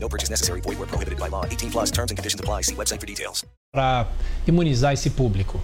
No purchase necessary. Void where prohibited by law. 18 plus terms and conditions apply. See website for details. Para imunizar esse público?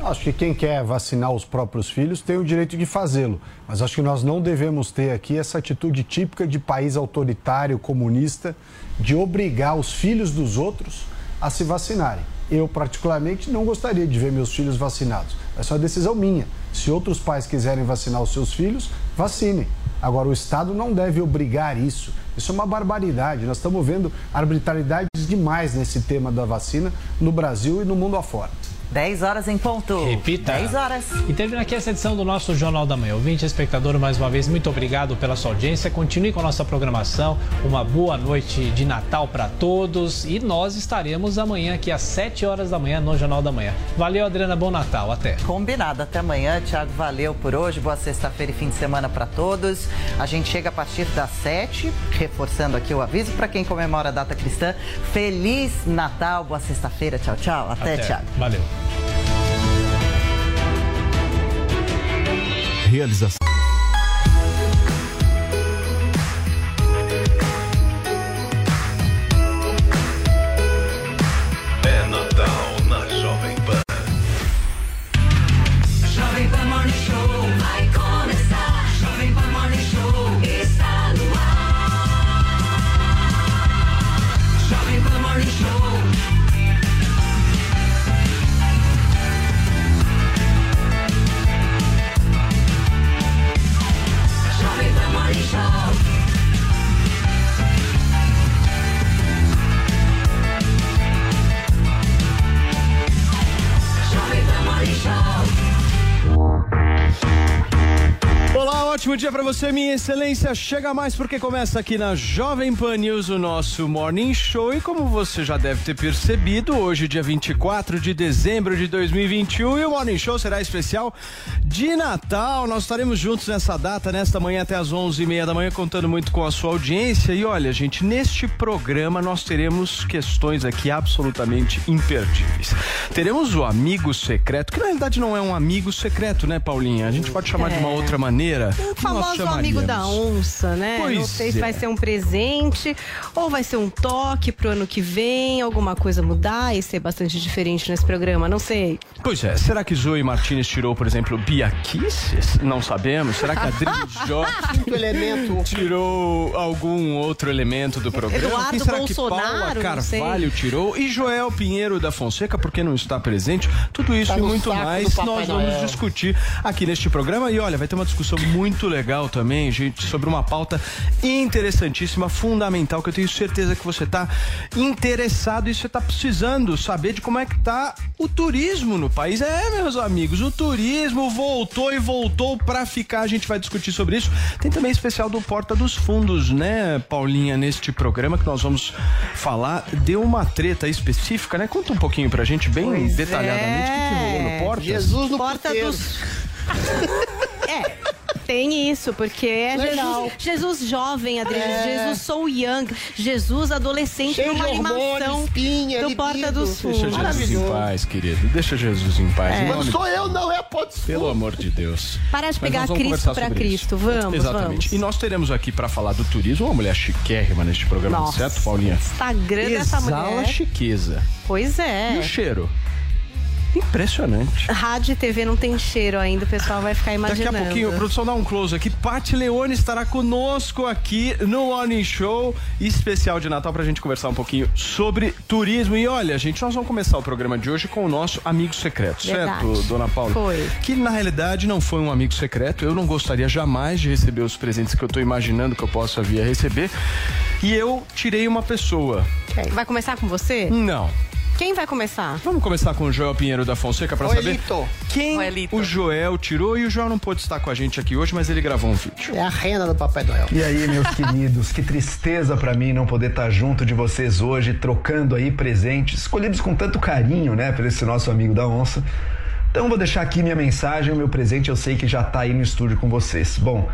Acho que quem quer vacinar os próprios filhos tem o direito de fazê-lo, mas acho que nós não devemos ter aqui essa atitude típica de país autoritário, comunista, de obrigar os filhos dos outros a se vacinarem. Eu, particularmente, não gostaria de ver meus filhos vacinados. Essa é uma decisão minha. Se outros pais quiserem vacinar os seus filhos, vacinem. Agora, o Estado não deve obrigar isso. Isso é uma barbaridade. Nós estamos vendo arbitrariedades demais nesse tema da vacina no Brasil e no mundo afora. 10 horas em ponto. Repita. 10 horas. E termina aqui essa edição do nosso Jornal da Manhã. Ouvinte, espectador, mais uma vez, muito obrigado pela sua audiência. Continue com a nossa programação. Uma boa noite de Natal para todos. E nós estaremos amanhã aqui às 7 horas da manhã no Jornal da Manhã. Valeu, Adriana. Bom Natal. Até. Combinado. Até amanhã. Tiago, valeu por hoje. Boa sexta-feira e fim de semana para todos. A gente chega a partir das 7, reforçando aqui o aviso para quem comemora a data cristã. Feliz Natal. Boa sexta-feira. Tchau, tchau. Até, Até. Tiago. Valeu. Realização. É Natal na Jovem Pan. Jovem Pan Morning Show ótimo dia pra você, minha excelência. Chega mais porque começa aqui na Jovem Pan News o nosso Morning Show. E como você já deve ter percebido, hoje, dia 24 de dezembro de 2021, e o Morning Show será especial de Natal. Nós estaremos juntos nessa data, nesta manhã até às 11h30 da manhã, contando muito com a sua audiência. E olha, gente, neste programa nós teremos questões aqui absolutamente imperdíveis. Teremos o amigo secreto, que na realidade não é um amigo secreto, né, Paulinha? A gente pode chamar de uma É. outra maneira. O famoso amigo da onça, né? Não Pois sei se é. vai ser um presente ou vai ser um toque pro ano que vem, alguma coisa mudar e ser bastante diferente nesse programa, não sei. Pois é, será que Zoe Martinez tirou, por exemplo, Bia Kisses? Não sabemos. Será que Adriano Jorge Quinto elemento. tirou algum outro elemento do programa? Eduardo Quem será Bolsonaro, que Paula não Carvalho tirou? E Joel Pinheiro da Fonseca, por que não está presente? Tudo isso Tá e muito mais nós vamos Noel. discutir aqui neste programa. E olha, vai ter uma discussão muito legal também, gente, sobre uma pauta interessantíssima, fundamental, que eu tenho certeza que você está interessado e você está precisando saber de como é que tá o turismo no país. É, meus amigos, o turismo voltou e voltou para ficar. A gente vai discutir sobre isso. Tem também especial do Porta dos Fundos, né, Paulinha, neste programa que nós vamos falar de uma treta específica, né? Conta um pouquinho pra gente, bem Pois detalhadamente, o que, que rolou no Porta. Jesus no Porta puteiro. dos. É. Tem isso, porque é. Jesus, Jesus jovem, Adriano. É. Jesus sou young. Jesus adolescente Cheio numa de animação espinha, do Porta libido. dos Deixa. Jesus em paz, querido. Deixa Jesus em paz. Mas nome sou eu, não é pode ser. Pelo amor de Deus. Parar de pegar Cristo sobre Cristo. isso. Vamos, Exatamente. vamos. E nós teremos aqui pra falar do turismo uma mulher chiquérrima neste programa, Nossa. certo, Paulinha? Instagram dessa Exala mulher. chiqueza. Pois E é. o cheiro? Impressionante. Rádio e TV não tem cheiro ainda, o pessoal vai ficar Daqui imaginando. a pouquinho, a produção dá um close aqui. Paty Leone estará conosco aqui no Morning Show especial de Natal pra gente conversar um pouquinho sobre turismo. E olha, gente, nós vamos começar o programa de hoje com o nosso amigo secreto, Verdade. certo, dona Paula? Foi. Que na realidade não foi um amigo secreto. Eu não gostaria jamais de receber os presentes que eu tô imaginando que eu possa vir a receber. E eu tirei uma pessoa. Vai começar com você? Não. Quem vai começar? Vamos começar com o Joel Pinheiro da Fonseca pra saber quem Joelito. o Joel tirou. E o Joel não pôde estar com a gente aqui hoje, mas ele gravou um vídeo. É a rena do Papai Noel. E aí, meus queridos, que tristeza pra mim não poder estar junto de vocês hoje, trocando aí presentes, escolhidos com tanto carinho, né, por esse nosso amigo da onça. Então vou deixar aqui minha mensagem, o meu presente eu sei que já tá aí no estúdio com vocês. Bom,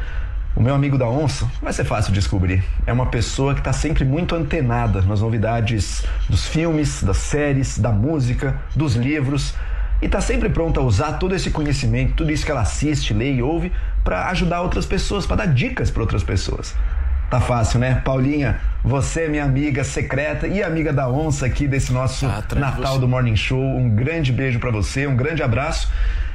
o meu amigo da onça vai ser fácil de descobrir. É uma pessoa que está sempre muito antenada nas novidades dos filmes, das séries, da música, dos livros e está sempre pronta a usar todo esse conhecimento, tudo isso que ela assiste, lê e ouve para ajudar outras pessoas, para dar dicas para outras pessoas. Tá fácil, né? Paulinha, você é minha amiga secreta e amiga da onça aqui desse nosso Ah, Natal do Morning Show. Um grande beijo pra você, um grande abraço.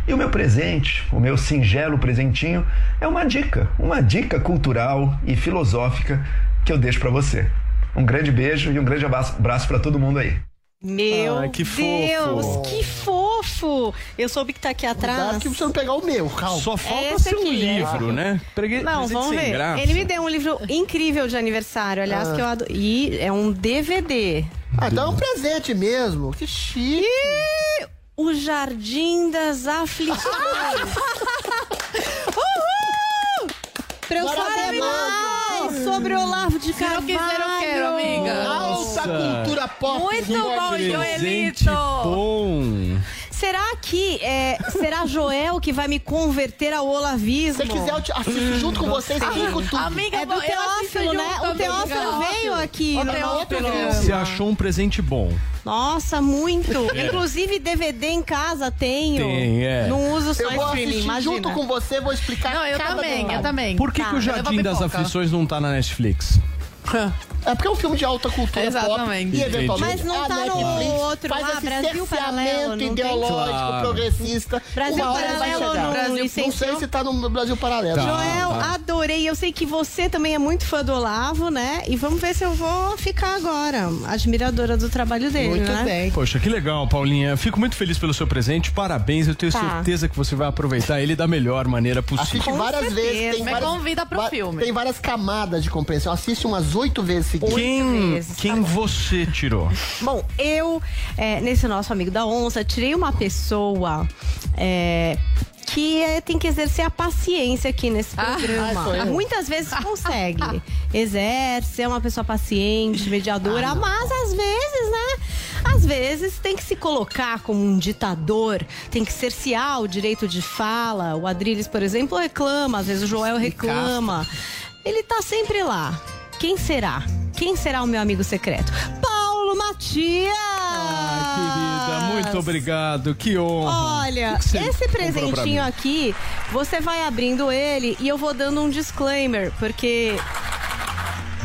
E o meu presente, o meu singelo presentinho, é uma dica, uma dica cultural e filosófica que eu deixo pra você. Um grande beijo e um grande abraço, para todo mundo aí. Meu Ai, que Deus, fofo. que fofo! Eu soube que tá aqui atrás. Cuidado que você não pegar o meu, calma. Só falta ser um aqui, é. livro, né? Pregue... Não, vamos ver. graça. Ele me deu um livro incrível de aniversário, aliás, Ah. que eu adoro. E é um DVD. Ah, então é um presente mesmo. Que chique. E o Jardim das Aflições. Uhul! Pra eu saber mais sobre Olavo de Se não Carvalho. quiser, eu quero, amiga. Alta cultura pop. Muito bom, Joelito. bom. Será que é, será Joel que vai me converter ao olavismo? Se quiser, eu te assisto junto com você e explico tudo. Amiga, É do eu Teófilo, né? O amiga. Teófilo veio aqui O Teófilo. Você achou um presente bom. Nossa, muito. Inclusive, DVD em casa tenho. Tem, é. Não uso só Eu vou streaming, assistir imagina. junto com você, vou explicar Não, eu cada também, detalhe. eu também. Por que, Tá, que o Jardim das. Aflições não tá na Netflix? É porque é um filme de alta cultura Exatamente. pop. E eventualmente Mas não tá no outro faz lá, esse Brasil Paralelo, não tem? ideológico, Claro. progressista. Brasil Uma vai Paralelo chegar. não Brasil- Não sei se tá no Brasil Paralelo. Tá. Joel, adorei. Eu sei que você também é muito fã do Olavo, né? E vamos ver se eu vou ficar agora. Admiradora do trabalho dele, Muito né? bem. Poxa, que legal, Paulinha. Fico muito feliz pelo seu presente. Parabéns. Eu tenho Tá. certeza que você vai aproveitar ele da melhor maneira possível. Assiste Com várias certeza. vezes. Tem Me várias, convida pro filme. Tem várias camadas de compreensão. Assiste umas oito vezes seguidas. Quem, vezes, tá quem você tirou? Bom, eu, é, nesse nosso amigo da onça, tirei uma pessoa é, que é, tem que exercer a paciência aqui nesse Ah, programa. ah. Muitas vezes consegue. Exerce, é uma pessoa paciente, mediadora, mas às vezes, né? Às vezes tem que se colocar como um ditador, tem que cercear o direito de fala. O Adriles, por exemplo, reclama, às vezes o Joel reclama. Ele tá sempre lá. Quem será? Quem será o meu amigo secreto? Paulo Matias! Ah, querida, muito obrigado. Que honra. Olha, que esse presentinho aqui, você vai abrindo ele e eu vou dando um disclaimer, porque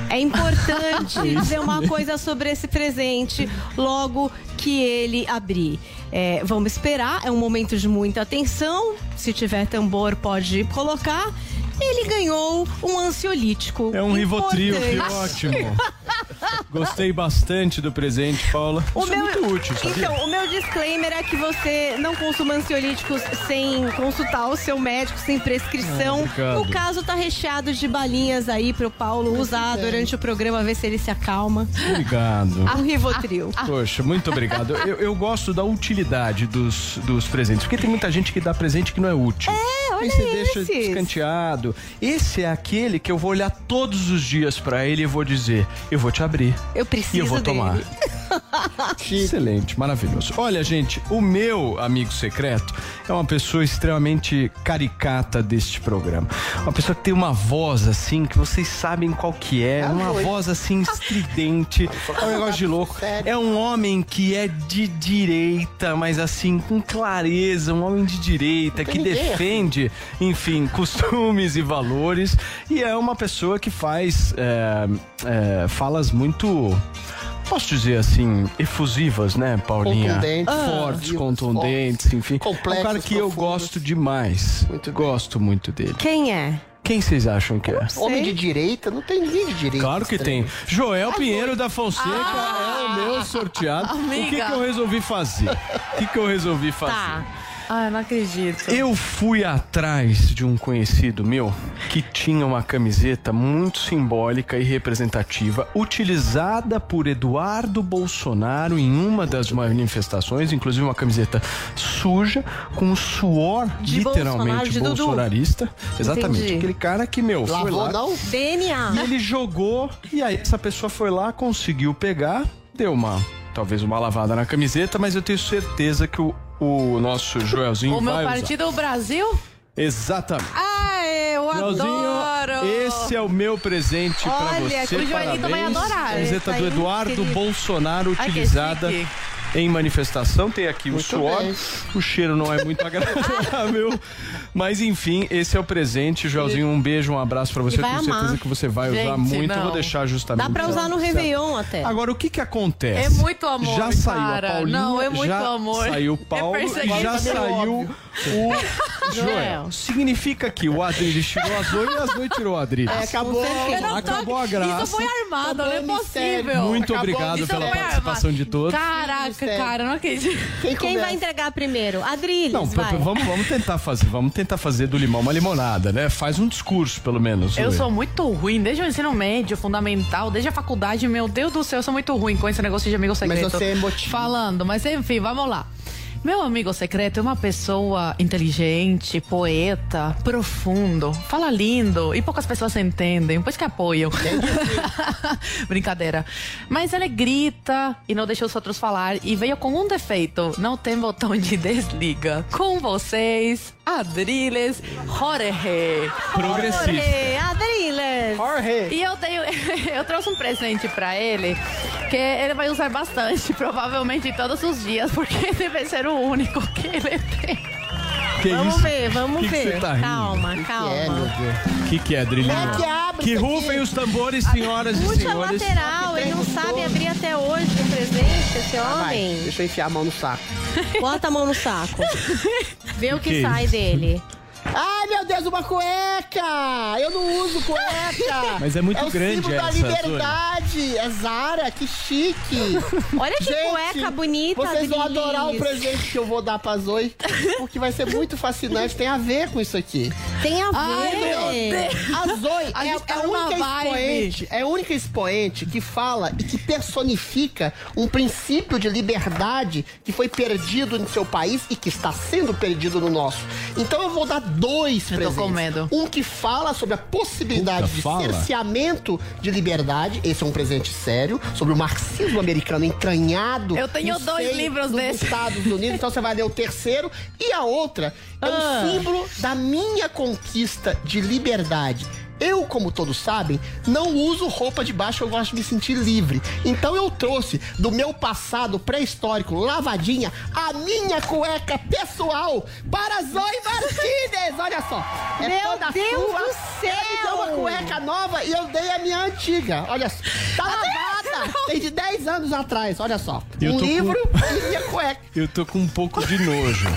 é importante dizer uma coisa sobre esse presente logo que ele abrir. É, vamos esperar, é um momento de muita atenção. Se tiver tambor, pode colocar. Ele ganhou um ansiolítico. É um Rivotril, que ótimo. Gostei bastante do presente, Paula. O Isso é meu- muito útil, sabia? Então, o meu disclaimer é que você não consuma ansiolíticos sem consultar o seu médico, sem prescrição. Ah, no caso, tá recheado de balinhas aí pro Paulo usar durante o programa, ver se ele se acalma. Obrigado. Um Rivotril. Poxa, muito obrigado. Eu, eu gosto da utilidade dos, dos presentes, porque tem muita gente que dá presente que não é útil. É, olha Aí você deixa esses. Esse é aquele que eu vou olhar todos os dias pra ele e vou dizer: eu vou te abrir. Eu preciso E eu vou dele. tomar. Excelente, maravilhoso. Olha, gente, o meu amigo secreto é uma pessoa extremamente caricata deste programa. Uma pessoa que tem uma voz assim, que vocês sabem qual que é, uma foi. voz assim estridente, é um negócio de louco. É um homem que é de direita, mas assim, com clareza, um homem de direita que defende, enfim, costumes e valores. E é uma pessoa que faz é, é, falas muito. Posso dizer assim, efusivas, né, Paulinha? Contundentes. Fortes, Ah. contundentes, enfim. é um Complexos, cara que eu profundos. gosto demais. Muito bem. gosto muito dele. Quem é? Quem vocês acham que é? Homem de direita? Não tem ninguém de direita. Claro que tem. Joel Pinheiro da Fonseca é o meu sorteado. O que, que Amiga. eu resolvi fazer? O que, que eu resolvi fazer? Tá. Ah, não acredito. Eu fui atrás de um conhecido meu que tinha uma camiseta muito simbólica e representativa, utilizada por Eduardo Bolsonaro em uma das manifestações, inclusive uma camiseta suja, com o suor De Bolsonaro, literalmente Dudu. bolsonarista. Exatamente. Entendi. Aquele cara que, meu, foi Lavou, lá. não? DNA. E ele jogou, e aí essa pessoa foi lá, conseguiu pegar, deu uma, talvez uma lavada na camiseta, mas eu tenho certeza que o, o nosso Joelzinho O meu vai usar. partido é o Brasil? Exatamente. Ah, eu Joelzinho, adoro! esse é o meu presente pra Olha, você. que o Joelito vai adorar. Camiseta do Eduardo querido. Bolsonaro Ai, utilizada. Em manifestação. Tem aqui o Muito suor. bem. O cheiro não é muito agradável. Mas enfim, esse é o presente. Joelzinho, um beijo, um abraço pra você. Tenho certeza amar. que você vai usar Gente, muito. não. Vou deixar justamente. Dá pra usar no. Réveillon até. Agora, o que que acontece? É muito amor, Já saiu cara. a Paulinha, Não, é muito já amor. saiu o Paulo É e já é saiu o Joel. Significa que o Adriles tirou a Zoe e a Zoe tirou o Adriles. É, acabou. Eu Acabou a graça. Isso foi armado, não é possível. Muito Acabou, obrigado isso pela participação armado. de todos. Caraca, cara, não acredito. Quem começa? vai entregar primeiro? Adriles, Não, vai. vamos, vamos tentar fazer, vamos tentar fazer do limão uma limonada, né? Faz um discurso, pelo menos. Eu Zoe. sou muito ruim, desde o ensino médio, fundamental, desde a faculdade, meu Deus do céu, eu sou muito ruim com esse negócio de amigo secreto. você é emotivo. Falando, mas enfim, vamos lá. Meu amigo secreto é uma pessoa inteligente, poeta, profundo, fala lindo e poucas pessoas entendem, pois que apoiam. Brincadeira. Mas ele grita e não deixa os outros falar e veio com um defeito: não tem botão de desliga. Com vocês, Adriles Jorge. Progressista. Jorge, Adriles. Jorge. E eu tenho, eu trouxe um presente pra ele que ele vai usar bastante, provavelmente todos os dias, porque deve ser o único que ele tem. Que Vamos isso? ver, vamos Que que ver. você tá calma, É, meu calma. Deus. O que, que é, Drilinho? É que abre Que rufem os tambores, senhoras e Puxa senhores. lateral, ele não sabe abrir até hoje um presente, esse Ah, vai. homem. Deixa eu enfiar a mão no saco. Bota a mão no saco. Vê o que, Que sai isso? dele. Ai, meu Deus, uma cueca! Eu não uso cueca! Mas é muito é o grande símbolo da essa, liberdade! É Zara, que chique! Olha que Gente, cueca bonita, Vocês vão adorar o presente que eu vou dar pra Zoe, porque vai ser muito fascinante, tem a ver com isso aqui. Tem a ver. Ai, meu Deus. A Zoe A é, gente é a única vibe. expoente, é a única expoente que fala e que personifica um princípio de liberdade que foi perdido no seu país e que está sendo perdido no nosso. Então eu vou dar dois Eu tô presentes. com medo. Um que fala sobre a possibilidade Puta, de fala. cerceamento de liberdade, esse é um presente sério, sobre o marxismo americano entranhado. Eu tenho dois livros dos desses. Estados Unidos, então você vai ler o terceiro. E a outra é Ah. um símbolo da minha conquista de liberdade. Eu, como todos sabem, não uso roupa de baixo, eu gosto de me sentir livre. Então eu trouxe do meu passado pré-histórico, lavadinha, a minha cueca pessoal para Zoe Martinez. Olha só. É Meu toda Deus sua. do Ela me deu uma céu! cueca nova e eu dei a minha antiga. Olha só. Tá lavada. Tem de 10 anos atrás, olha só. Eu um tô com- livro e minha cueca. Eu tô com um pouco de nojo.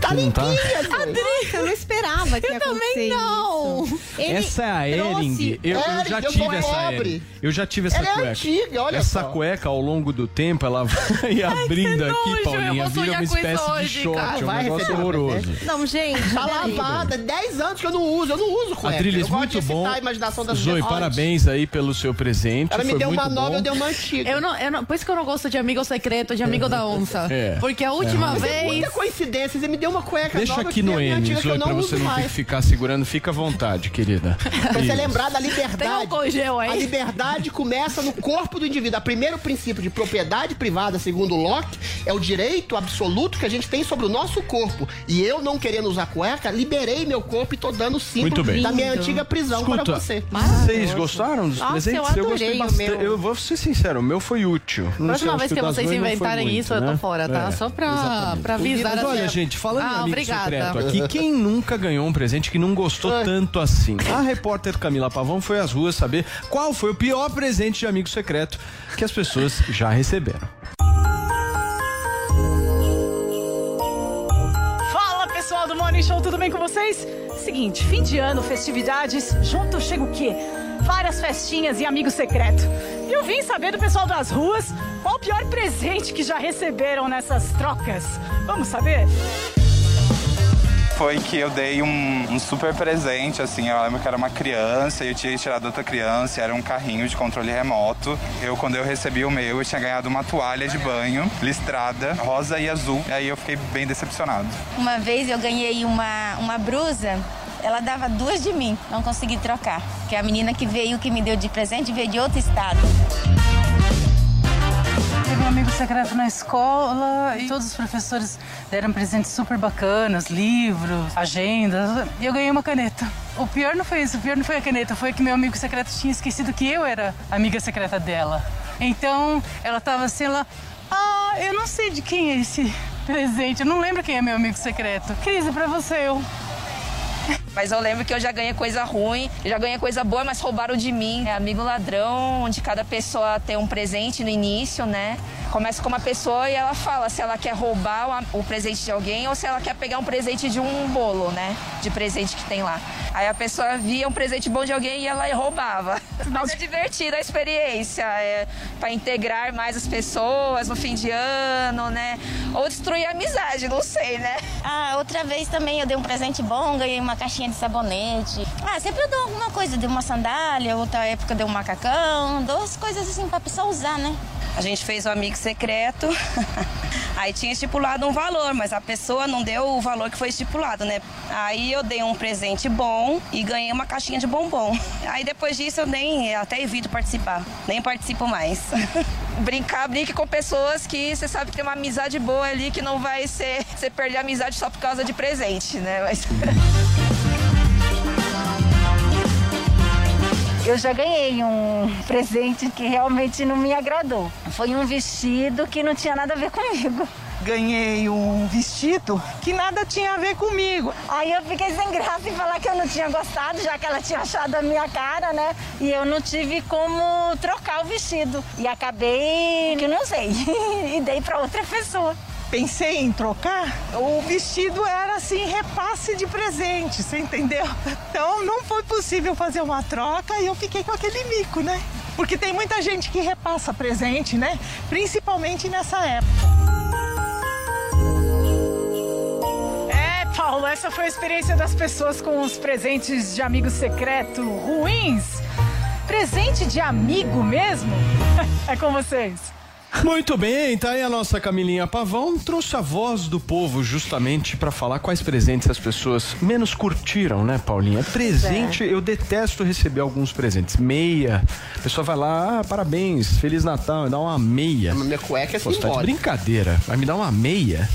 Tá tá? limpinha, Zoe. Nossa, eu não esperava que ia Eu também não. isso. Essa é a Ering. Eu, eu já tive sou essa. Ering. Eu já tive essa Ela é cueca. antiga, olha essa só. cueca, ao longo do tempo, ela vai abrindo aqui, nojo, eu Paulinha. vou Vira sonhar uma com isso espécie de hoje, short. cara. É um Vai negócio horroroso. Não, gente. Tá lavada, 10 anos que eu não uso, eu não uso cueca. Adriles, eu gosto muito de bom. excitar a imaginação das Zoe, parabéns aí pelo seu presente. Ela me Foi deu uma nova, bom. eu dei uma antiga. Eu não, eu não, por isso que eu não gosto de amigo secreto, de amigo da onça. É. Porque a última é vez. muita coincidência, você me deu uma cueca Deixa nova aqui no N, eu Zoe, pra você não ter mais. que ficar segurando. Fica à vontade, querida. Pra você lembrar da Tem um liberdade. congel aí. A liberdade começa no corpo do indivíduo. O primeiro princípio de propriedade privada, segundo Locke, é o direito absoluto que a gente tem sobre o nosso corpo. E eu, não querendo usar cueca, liberei meu corpo e tô dando símbolo Muito bem. da minha Lindo. antiga prisão Escuta, para você. vocês gostaram dos Nossa, presentes? eu gostei adorei o bastante. meu. Eu vou ser sincero, o meu foi útil. Não Próxima vez que vocês inventarem muito, isso, eu né? tô fora, tá? É, Só pra, pra avisar Mas olha, gente, falando em ah, amigo obrigada. secreto aqui, quem nunca ganhou um presente que não gostou tanto assim? A repórter Camila Pavão foi às ruas saber qual foi o pior presente de amigo secreto que as pessoas já receberam. Fala pessoal do Morning Show, tudo bem com vocês? Seguinte, fim de ano, festividades, junto chega o quê? Várias festinhas e amigo secreto. E eu vim saber do pessoal das ruas qual o pior presente que já receberam nessas trocas. Vamos saber? Foi que eu dei um, um super presente, assim, eu lembro que era uma criança eu tinha tirado outra criança, era um carrinho de controle remoto. Eu, quando eu recebi o meu, eu tinha ganhado uma toalha de banho, listrada, rosa e azul, e aí eu fiquei bem decepcionado. Uma vez eu ganhei uma, uma brusa, ela dava duas de mim, não consegui trocar. Que a menina que veio, que me deu de presente, veio de outro estado. Teve um amigo secreto na escola e todos os professores deram presentes super bacanas, livros, agendas. E eu ganhei uma caneta. O pior não foi isso, o pior não foi a caneta, foi que meu amigo secreto tinha esquecido que eu era amiga secreta dela. Então ela tava assim, ela. Ah, eu não sei de quem é esse presente, eu não lembro quem é meu amigo secreto. Cris, é pra você, eu. Mas eu lembro que eu já ganhei coisa ruim, já ganhei coisa boa, mas roubaram de mim. É amigo ladrão, onde cada pessoa tem um presente no início, né? Começa com uma pessoa e ela fala se ela quer roubar o, o presente de alguém ou se ela quer pegar um presente de um bolo, né? De presente que tem lá. Aí a pessoa via um presente bom de alguém e ela roubava. Mas é divertida a experiência, é para integrar mais as pessoas no fim de ano, né? Ou destruir a amizade, não sei, né? Ah, outra vez também eu dei um presente bom, ganhei uma caixinha de sabonete. Ah, sempre eu dou alguma coisa, dei uma sandália, outra época dei um macacão, dou as coisas assim pra pessoa usar, né? A gente fez o amigo secreto, aí tinha estipulado um valor, mas a pessoa não deu o valor que foi estipulado, né? Aí eu dei um presente bom e ganhei uma caixinha de bombom. Aí depois disso eu nem até evito participar, nem participo mais. Brincar, brinque com pessoas que você sabe que tem uma amizade boa ali, que não vai ser você perder a amizade só por causa de presente, né? Mas... Eu já ganhei um presente que realmente não me agradou. Foi um vestido que não tinha nada a ver comigo. Ganhei um vestido que nada tinha a ver comigo. Aí eu fiquei sem graça em falar que eu não tinha gostado, já que ela tinha achado a minha cara, né? E eu não tive como trocar o vestido. E acabei que não sei. e dei para outra pessoa. Pensei em trocar, o vestido era assim, repasse de presente, você entendeu? Então não foi possível fazer uma troca e eu fiquei com aquele mico, né? Porque tem muita gente que repassa presente, né? Principalmente nessa época. É, Paulo, essa foi a experiência das pessoas com os presentes de amigo secreto ruins. Presente de amigo mesmo? É com vocês. Muito bem, tá aí a nossa Camilinha Pavão, trouxe a voz do povo justamente para falar quais presentes as pessoas menos curtiram, né, Paulinha? Presente, eu detesto receber alguns presentes. Meia, a pessoa vai lá, ah, parabéns, Feliz Natal, me dá uma meia. Minha cueca é Pô, tá de brincadeira, vai me dar uma meia?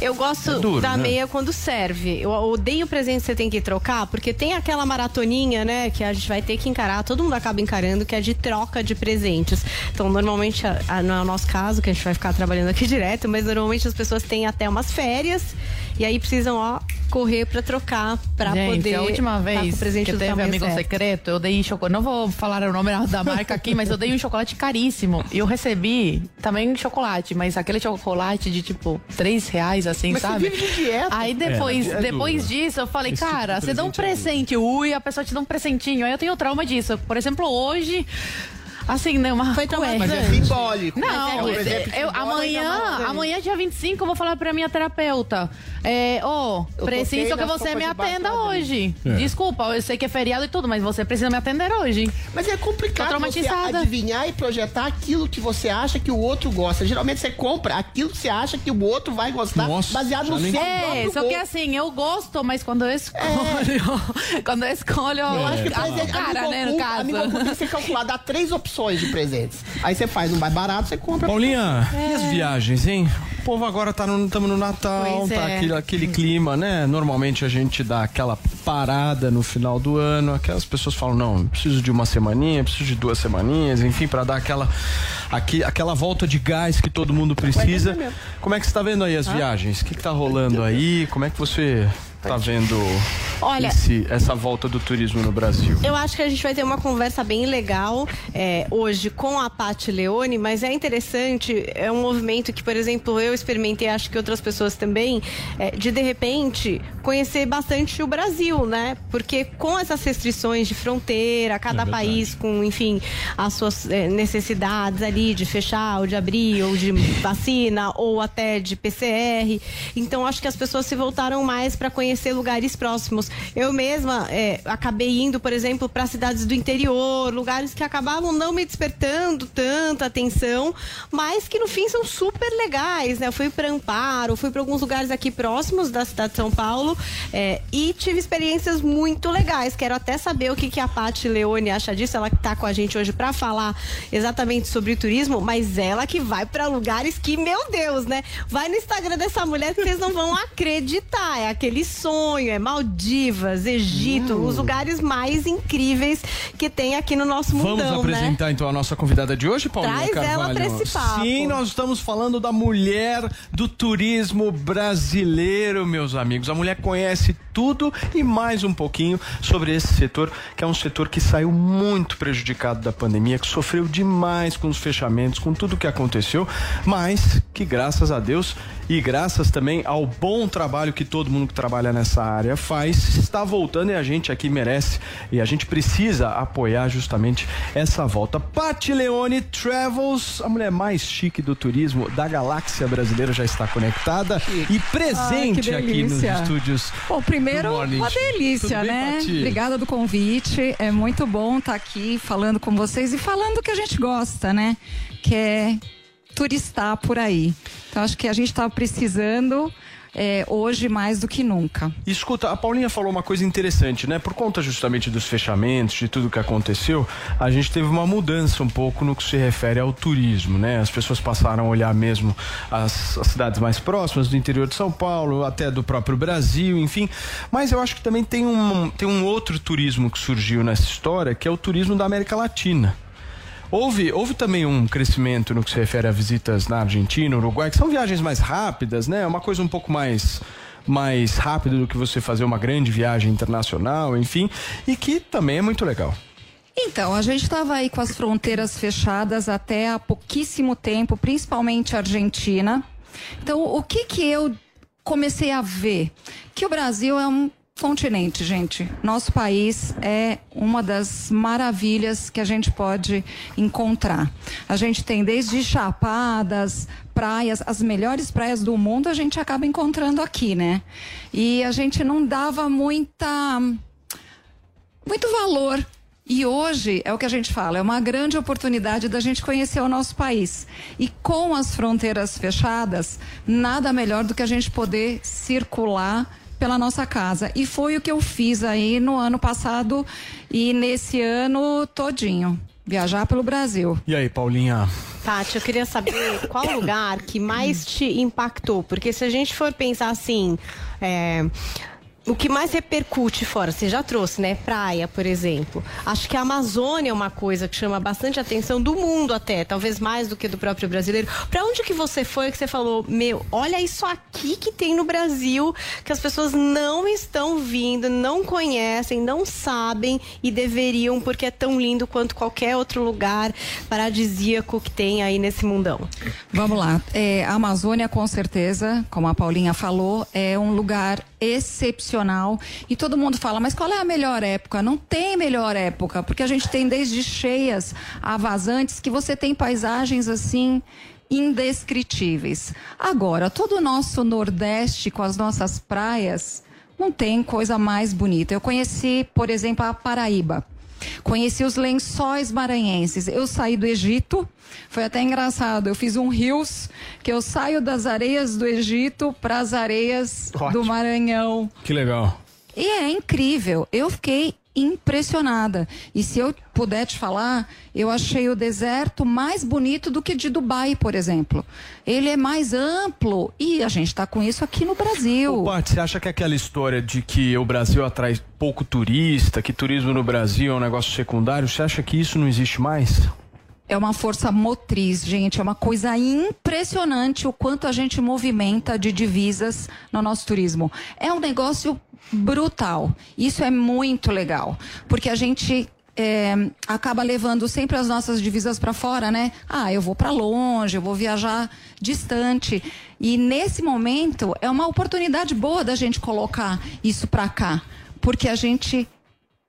Eu gosto É duro, da né? meia quando serve. Eu odeio o presente que você tem que trocar, porque tem aquela maratoninha, né, que a gente vai ter que encarar, todo mundo acaba encarando, que é de troca de presentes. Então, normalmente, a- a- não é o nosso caso, que a gente vai ficar trabalhando aqui direto, mas normalmente as pessoas têm até umas férias e aí precisam, ó, correr pra trocar, pra Gente, poder a última tá com vez o presente que do teve amigo certo. secreto, eu dei chocolate. Não vou falar o nome da marca aqui, mas eu dei um chocolate caríssimo. E eu recebi também chocolate, mas aquele chocolate de tipo 3 reais, assim, Mas você sabe? vive de dieta. Aí depois, É, é depois duro. disso, eu falei, Esse tipo cara, você dá um presente é presente, ui, a pessoa te dá um presentinho. Aí eu tenho trauma disso. Por exemplo, hoje. Assim, né? Uma Foi Mas é simbólico. Não, É um presente eu, simbólico, amanhã, amanhã, dia 25, eu vou falar pra minha terapeuta. É, ó, Eu preciso que você me atenda da hoje. É. Desculpa, eu sei que é feriado e tudo, mas você precisa me atender hoje. Mas é complicado você adivinhar e projetar aquilo que você acha que o outro gosta. Geralmente você compra aquilo que você acha que o outro vai gostar, baseado no seu É, só que assim, eu gosto, mas quando eu escolho. Quando eu escolho, Eu acho que a, presente, o cara, né, no amigo caso. amigo você calcular, dá três opções de presentes. Aí você faz um mais barato, você compra. Paulinha, e as É. viagens, hein? O povo agora tá no, tamo no Natal, Pois tá é. aquele, aquele clima, né? Normalmente a gente dá aquela parada no final do ano, aquelas pessoas falam, não, preciso de uma semaninha, preciso de duas semaninhas, enfim, pra dar aquela, aqui, aquela volta de gás que todo mundo precisa. Como é que você tá vendo aí as Ah. viagens? O que, que tá rolando aí? Como é que você tá vendo Olha- esse- essa volta do turismo no Brasil? Eu acho que a gente vai ter uma conversa bem legal é, hoje com a Paty Leone, mas é interessante, é um movimento que, por exemplo, eu experimentei, acho que outras pessoas também, é, de de repente conhecer bastante o Brasil, né? Porque com essas restrições de fronteira, cada É país com, enfim, as suas é, necessidades ali de fechar ou de abrir, ou de vacina, ou até de PCR. Então, acho que as pessoas se voltaram mais para conhecer lugares próximos. Eu mesma é, acabei indo, por exemplo, para cidades do interior, lugares que acabavam não me despertando tanta atenção, mas que no fim são super legais, né? Eu fui para Amparo, fui para alguns lugares aqui próximos da cidade de São Paulo é, e tive experiências muito legais. Quero até saber o que, que a Paty Leone acha disso. Ela que tá com a gente hoje para falar exatamente sobre turismo, mas ela que vai para lugares que, meu Deus, né? Vai no Instagram dessa mulher que vocês não vão acreditar. É aquele sonho, é Maldivas, Egito, Hum. os lugares mais incríveis que tem aqui no nosso mundão, Vamos né? apresentar então a nossa convidada de hoje, Paulinha Traz Carvalho. ela pra esse papo. Sim, nós estamos falando da mulher do turismo brasileiro, meus amigos. A mulher conhece tudo e mais um pouquinho sobre esse setor, que é um setor que saiu muito prejudicado da pandemia, que sofreu demais com os fechamentos, com tudo que aconteceu, mas que graças a Deus e graças também ao bom trabalho que todo mundo que trabalha nessa área faz, está voltando e a gente aqui merece e a gente precisa apoiar justamente essa volta. Pati Leone Travels, a mulher mais chique do turismo da galáxia brasileira já está conectada e presente Ai, que aqui nos estúdios. Bom, primeiro, uma delícia, Tudo né? Obrigada do convite. É muito bom estar aqui falando com vocês e falando o que a gente gosta, né? Que é turistar por aí. Então, acho que a gente está precisando é, hoje mais do que nunca. Escuta, a Paulinha falou uma coisa interessante, né? Por conta justamente dos fechamentos, de tudo que aconteceu, a gente teve uma mudança um pouco no que se refere ao turismo, né? As pessoas passaram a olhar mesmo as, as cidades mais próximas do interior de São Paulo, até do próprio Brasil, enfim. Mas eu acho que também tem um, tem um outro turismo que surgiu nessa história, que é o turismo da América Latina. Houve, houve também um crescimento no que se refere a visitas na Argentina, Uruguai, que são viagens mais rápidas, né? Uma coisa um pouco mais mais rápida do que você fazer uma grande viagem internacional, enfim, e que também é muito legal. Então, a gente estava aí com as fronteiras fechadas até há pouquíssimo tempo, principalmente a Argentina. Então, o que que eu comecei a ver? Que o Brasil é um continente, gente. Nosso país é uma das maravilhas que a gente pode encontrar. A gente tem desde chapadas, praias, as melhores praias do mundo a gente acaba encontrando aqui, né? E a gente não dava muita muito valor. E hoje é o que a gente fala, é uma grande oportunidade da gente conhecer o nosso país. E com as fronteiras fechadas, nada melhor do que a gente poder circular pela nossa casa. E foi o que eu fiz aí no ano passado e nesse ano todinho. Viajar pelo Brasil. E aí, Paulinha? Tati, eu queria saber qual lugar que mais te impactou. Porque se a gente for pensar assim. é, o que mais repercute fora, você já trouxe, né? Praia, por exemplo. Acho que a Amazônia é uma coisa que chama bastante atenção do mundo até, talvez mais do que do próprio brasileiro. Pra onde que você foi que você falou, meu, olha isso aqui que tem no Brasil, que as pessoas não estão vindo, não conhecem, não sabem e deveriam, porque é tão lindo quanto qualquer outro lugar paradisíaco que tem aí nesse mundão. Vamos lá. É, a Amazônia, com certeza, como a Paulinha falou, é um lugar excepcional. E todo mundo fala, mas qual é a melhor época? Não tem melhor época, porque a gente tem desde cheias a vazantes que você tem paisagens assim indescritíveis. Agora, todo o nosso Nordeste com as nossas praias não tem coisa mais bonita. Eu conheci, por exemplo, a Paraíba. Conheci os lençóis maranhenses. Eu saí do Egito, foi até engraçado. Eu fiz um rios que eu saio das areias do Egito para as areias do Ótimo. Maranhão. Que legal. E é incrível. Eu fiquei impressionada. E se eu puder te falar, eu achei o deserto mais bonito do que de Dubai, por exemplo. Ele é mais amplo e a gente está com isso aqui no Brasil. Ô, Paty, você acha que aquela história de que o Brasil atrai pouco turista, que turismo no Brasil é um negócio secundário, você acha que isso não existe mais? É uma força motriz, gente. É uma coisa impressionante o quanto a gente movimenta de divisas no nosso turismo. É um negócio brutal. Isso é muito legal, porque a gente é, acaba levando sempre as nossas divisas para fora, né? Ah, eu vou para longe, eu vou viajar distante. E nesse momento é uma oportunidade boa da gente colocar isso para cá, porque a gente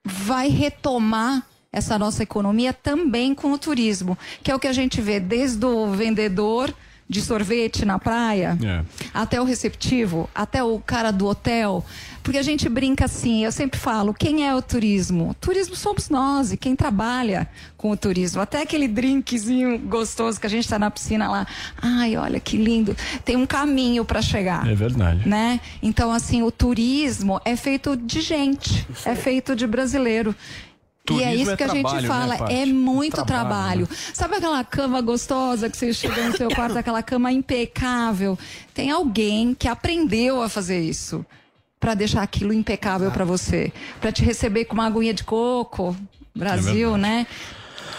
vai retomar essa nossa economia também com o turismo, que é o que a gente vê desde o vendedor de sorvete na praia, É. até o receptivo, até o cara do hotel. Porque a gente brinca assim, eu sempre falo, quem é o turismo? O turismo somos nós e quem trabalha com o turismo. Até aquele drinkzinho gostoso que a gente está na piscina lá. Ai, olha que lindo. Tem um caminho para chegar É verdade. né? Então, assim, o turismo é feito de gente, é feito de brasileiro. E Turismo é isso é que a gente trabalho, né, fala, é muito Trabalho, trabalho. Sabe aquela cama gostosa que você chega no seu quarto, aquela cama impecável? Tem alguém que aprendeu a fazer isso para deixar aquilo impecável para você, para te receber com uma aguinha de coco. Brasil, né?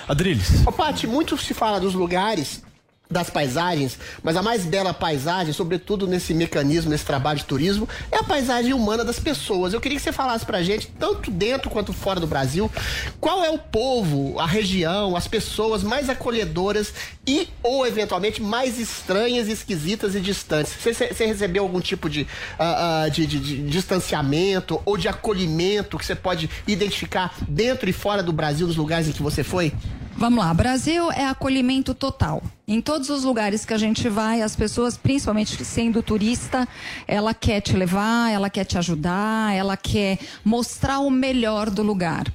Adriles. Ô, Paty, muito se fala dos lugares, das paisagens, mas a mais bela paisagem, sobretudo nesse mecanismo, nesse trabalho de turismo, é a paisagem humana das pessoas. Eu queria que você falasse pra gente, tanto dentro quanto fora do Brasil, qual é o povo, a região, as pessoas mais acolhedoras e, ou eventualmente, mais estranhas, esquisitas e distantes. Você, você recebeu algum tipo de, ah, ah, de, de- de distanciamento ou de acolhimento que você pode identificar dentro e fora do Brasil, nos lugares em que você foi? Vamos lá, Brasil é acolhimento total. Em todos os lugares que a gente vai, as pessoas, principalmente sendo turista, ela quer te levar, ela quer te ajudar, ela quer mostrar o melhor do lugar.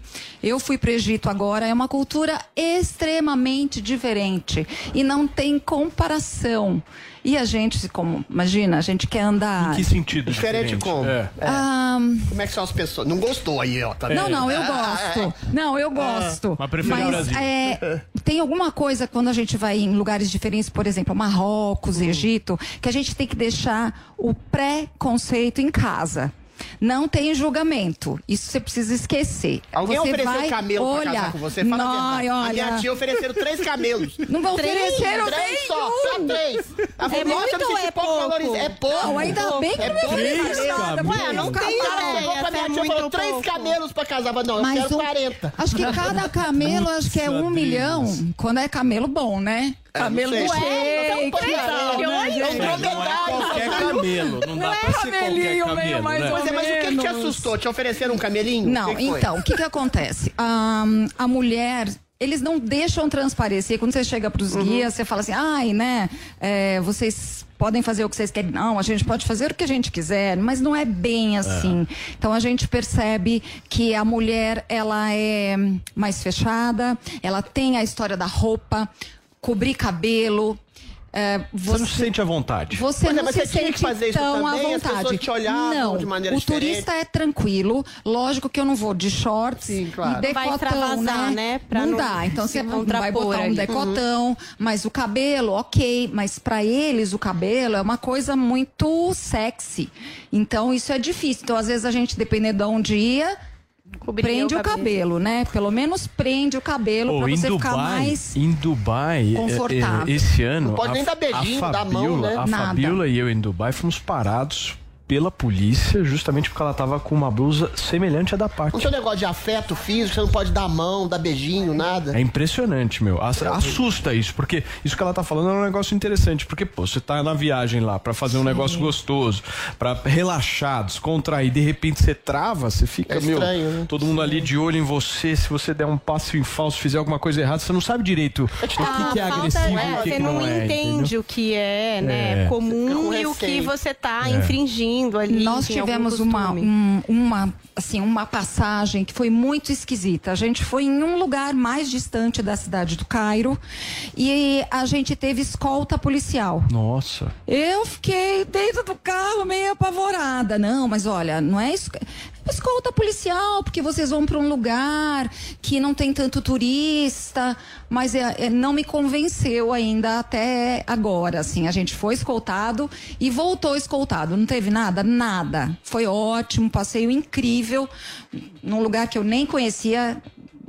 Eu fui para o Egito agora, é uma cultura extremamente diferente e não tem comparação. E a gente, como, imagina, a gente quer andar. Em que sentido? Diferente como? É. Ah, Como é que são as pessoas? Não gostou aí, ó. Tá Não, não, eu Ah, gosto. Não, eu gosto. Mas prefere o Mas Brasil. é, tem alguma coisa quando a gente vai em lugares diferentes, por exemplo, Marrocos, Hum. Egito, que a gente tem que deixar o pré-conceito em casa. Não tem julgamento. Isso você precisa esquecer. Alguém você ofereceu vai, camelo olha, pra casar com você? Fala não, a verdade. A olha, minha tia ofereceram três camelos. Não vão Três? ofereceram Três só, nenhum. só três. Ela falou, É nossa, muito eu senti é pouco pouco? valorizado. É pouco. Não, ainda bem que é não me nada. Ué, não tem ideia, minha é tia falou, muito três pouco. camelos pra casar. Mas não, eu Mas quero um- 40. Acho que cada camelo, acho que é um milhão. Quando é camelo bom, né? Camelo não do. Ué, então, tal, porque né, gente? é um dromedário. Qualquer camelo. Não dá Não é pra ser qualquer camelinho, meio camelo, mais né? Pois é, mas o que, que te assustou? Te ofereceram um camelinho? Não, O que que então, o que que acontece? A, a mulher, eles não deixam transparecer. Quando você chega pros Uhum. guias, você fala assim, ai, né, é, vocês podem fazer o que vocês querem. Não, a gente pode fazer o que a gente quiser, mas não é bem assim. Então a gente percebe que a mulher, ela é mais fechada, ela tem a história da roupa, cobrir cabelo. é, Você não se sente à vontade. você Pois é, não mas se você tinha que sente fazer isso tão também? à As vontade. te olhavam não, de maneira o diferente? turista é tranquilo. Lógico que eu não vou de shorts claro. e decotão, né? né? Não, não dá. Então se você vai botar um decotão, mas o cabelo, ok. Mas pra eles o cabelo é uma coisa muito sexy. Então isso é difícil. Então às vezes a gente, dependendo de onde ia, Cobria prende o o cabelo. cabelo, né? Pelo menos prende o cabelo Pô, pra você Dubai, ficar mais em Dubai, é, confortável. é, esse ano, Não pode a, nem dar beijinho, a dar mão, Fabiola, né? a Nada. Fabiola e eu em Dubai fomos parados pela polícia justamente porque ela tava com uma blusa semelhante à da Paty. Não tem um negócio de afeto físico, você não pode dar mão, dar beijinho, nada. É impressionante, meu. Ass- Assusta isso, porque isso que ela tá falando é um negócio interessante, porque pô, você tá na viagem lá pra fazer um negócio gostoso, pra relaxar, descontrair, de repente você trava, você fica, É meu, estranho, né? todo mundo ali de olho em você, se você der um passo em falso, fizer alguma coisa errada, você não sabe direito o que, que é falta- agressivo e o que, Ah, você que não, não é. entende entendeu? o que é, né, É. comum e o que você tá É. infringindo ali. Nós enfim, algum tivemos uma, um- uma, assim, uma passagem que foi muito esquisita. A gente foi em um lugar mais distante da cidade do Cairo e a gente teve escolta policial. Nossa. Eu fiquei dentro do carro meio apavorada. Não, mas olha, não é es- escolta policial, porque vocês vão para um lugar que não tem tanto turista, mas é- é, não me convenceu ainda até agora. Assim, a gente foi escoltado e voltou escoltado. Não teve nada? Nada. Foi ótimo, passeio incrível, num lugar que eu nem conhecia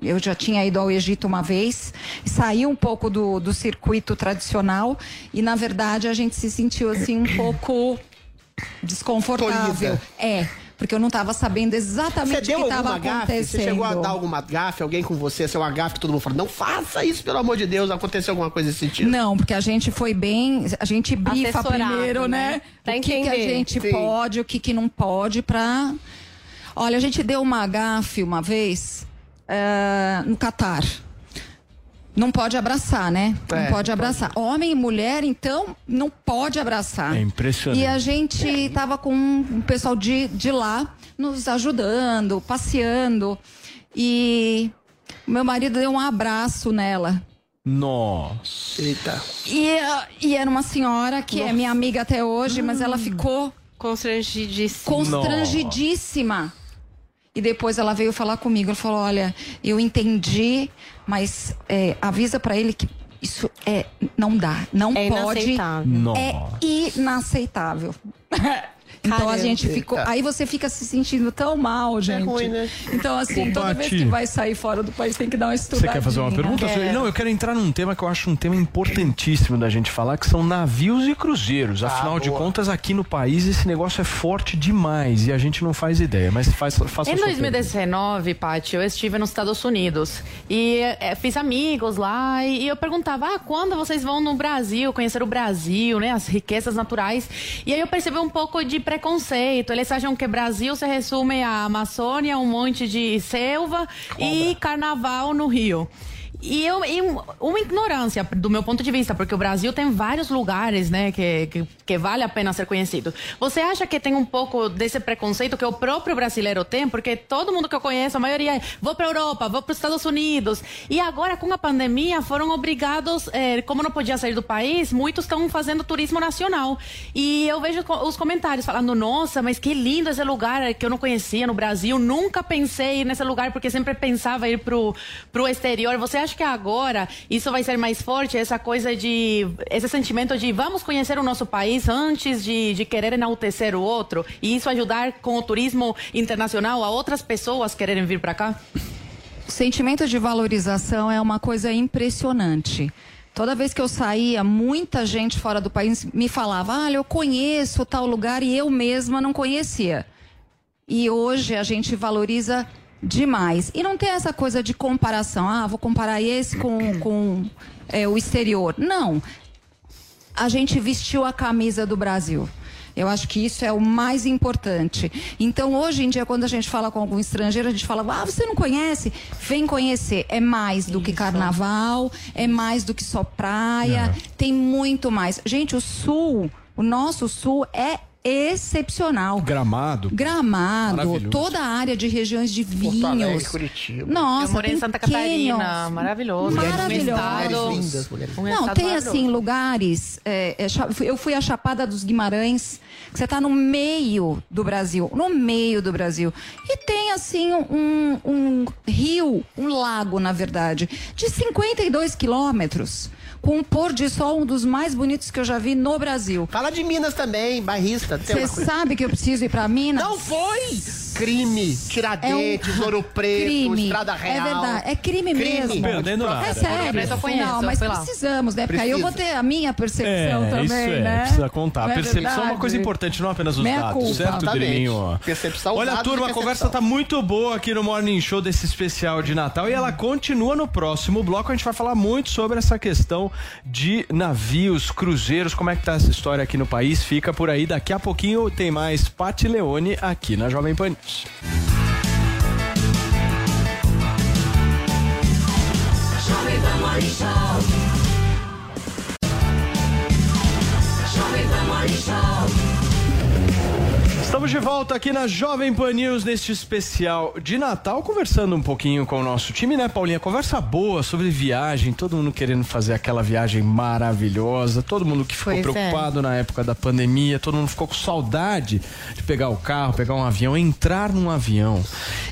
Eu já tinha ido ao Egito uma vez, saí um pouco do, do circuito tradicional e, na verdade, a gente se sentiu assim um pouco desconfortável. Tolhida. É, porque eu não estava sabendo exatamente o que estava alguma gafe? acontecendo. Você chegou a dar alguma gafe? Alguém com você, seu gafe que todo mundo falou, não faça isso, pelo amor de Deus, aconteceu alguma coisa nesse sentido? Não, porque a gente foi bem, a gente brifa Assessorado, primeiro, né? né? O que, que a gente Sim. pode, o que, que não pode pra. Olha, a gente deu uma gafe uma vez eh, no Catar. Não pode abraçar, né? É, não pode abraçar. Homem e mulher, então, não pode abraçar. É impressionante. E a gente tava com um pessoal de, de lá nos ajudando, passeando. E meu marido deu um abraço nela. Nossa. Eita. E, e era uma senhora que é minha amiga até hoje, mas ela ficou constrangidíssima. constrangidíssima. E depois ela veio falar comigo. Ela falou: Olha, eu entendi, mas é, avisa pra ele que isso é não dá, não É pode. inaceitável. É inaceitável. Então a gente ficou. Aí você fica se sentindo tão mal, gente. ruim, né? Então, assim, Ô, toda vez que vai sair fora do país tem que dar uma Você estudadinha. quer fazer uma pergunta? É. Não, eu quero entrar num tema que eu acho um tema importantíssimo da gente falar, que são navios e cruzeiros. Afinal de contas, aqui no país esse negócio é forte demais e a gente não faz ideia. Mas faz, faça Em a sua pergunta. 2019, Paty, eu estive nos Estados Unidos e eh, fiz amigos lá e, e eu perguntava, ah, quando vocês vão no Brasil, conhecer o Brasil, né, as riquezas naturais? E aí eu percebi um pouco de preconceito. Eles acham que Brasil se resume à Amazônia, um monte de selva e carnaval no Rio. E eu, e um- uma ignorância do meu ponto de vista, porque o Brasil tem vários lugares, né, que, que, que vale a pena ser conhecido. Você acha que tem um pouco desse preconceito que o próprio brasileiro tem? Porque todo mundo que eu conheço, a maioria é, vou para Europa, vou para os Estados Unidos. E agora, com a pandemia, foram obrigados, eh, como não podia sair do país, muitos estão fazendo turismo nacional. E eu vejo os comentários falando, nossa, mas que lindo esse lugar que eu não conhecia no Brasil. Nunca pensei nesse lugar, porque sempre pensava ir pro, pro exterior. Você acha que agora isso vai ser mais forte? Essa coisa de. Esse sentimento de vamos conhecer o nosso país antes de, de querer enaltecer o outro? E isso ajudar com o turismo internacional a outras pessoas quererem vir para cá? O sentimento de valorização é uma coisa impressionante. Toda vez que eu saía, muita gente fora do país me falava: Olha, eu conheço tal lugar e eu mesma não conhecia. E hoje a gente valoriza demais. E não tem essa coisa de comparação. Ah, vou comparar esse com, com é, o exterior. Não. A gente vestiu a camisa do Brasil. Eu acho que isso é o mais importante. Então, hoje em dia, quando a gente fala com algum estrangeiro, a gente fala: ah, você não conhece? Vem conhecer. É mais do que carnaval, é mais do que só praia, tem muito mais. Gente, o sul, o nosso sul é excepcional. Gramado. Gramado, Maravilhoso. toda a área de regiões de vinhos. Alegre, Curitiba. Nossa, eu morei em Santa canyons. Catarina, maravilhoso. Maravilhoso. Mulheres estado- lindas, mulheres um Não, tem maravilhoso. assim lugares. é, é, eu fui a Chapada dos Guimarães, que você está no meio do Brasil, no meio do Brasil. E tem assim um, um rio, um lago, na verdade, de 52 quilômetros. Com um pôr de sol, um dos mais bonitos que eu já vi no Brasil. Fala de Minas também, barrista. tem Você sabe que eu preciso ir para Minas? Não foi! Crime, Tiradentes, Ouro Preto, É um crime. Estrada Real. É verdade, é crime, mesmo. Perdendo nada. É Ouro sério. Preto eu conheço, não, mas precisamos, né? Porque aí eu vou ter a minha percepção É, também, isso é, né? precisa contar. É Percepção é uma coisa importante, não apenas os Meia dados, culpa. certo. Drilinho? Percepção, Olha, turma, a conversa tá muito boa aqui no Morning Show desse especial de Natal e ela continua no próximo bloco. A gente vai falar muito sobre essa questão de navios, cruzeiros, como é que tá essa história aqui no país. Fica por aí, daqui a pouquinho tem mais Pati Leone aqui na Jovem Pan News. Show. Estamos de volta aqui na Jovem Pan News neste especial de Natal, conversando um pouquinho com o nosso time, né, Paulinha? Conversa boa sobre viagem, todo mundo querendo fazer aquela viagem maravilhosa, todo mundo que ficou Pois é. preocupado na época da pandemia, todo mundo ficou com saudade de pegar o carro, pegar um avião, entrar num avião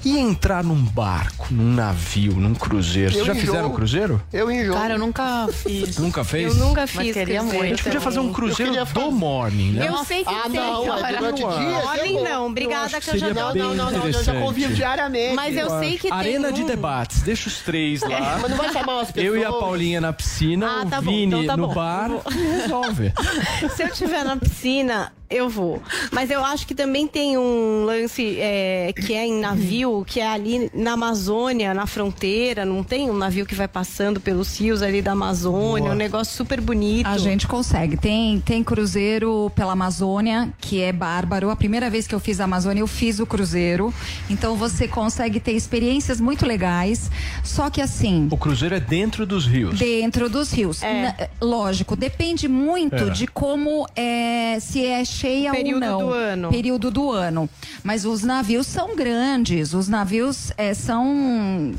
e entrar num barco, num navio, num cruzeiro. Vocês já enjoo. fizeram cruzeiro? Eu enjoo. Cara, eu nunca fiz. Nunca fez? Eu nunca Mas fiz queria cruzeiro A gente podia fazer um cruzeiro do morning, né? Eu sei que Ah, sei. não, é durante o dia. Assim vou. não, obrigada que eu já não. não, não, não, eu já convivo diariamente. Mas eu sei que tem Arena de um- debates, deixa os três lá. Mas não vai chamar umas Eu e a pessoas? Paulinha na piscina, Ah, tá o bom, Vini então tá no bom. bar Eu e resolve. Se eu estiver na piscina, eu vou. Mas eu acho que também tem um lance é, que é em navio, que é ali na Amazônia, na fronteira. Não tem um navio que vai passando pelos rios ali da Amazônia, Boa. um negócio super bonito. A gente consegue. Tem, tem cruzeiro pela Amazônia, que é bárbaro. A primeira vez que eu fiz a Amazônia, eu fiz o cruzeiro. Então você consegue ter experiências muito legais. Só que assim. O cruzeiro é dentro dos rios. Dentro dos rios. Na- lógico, depende muito É. de como é, se é cheia Período ou não. do ano. Período do ano. Mas os navios são grandes, os navios é, são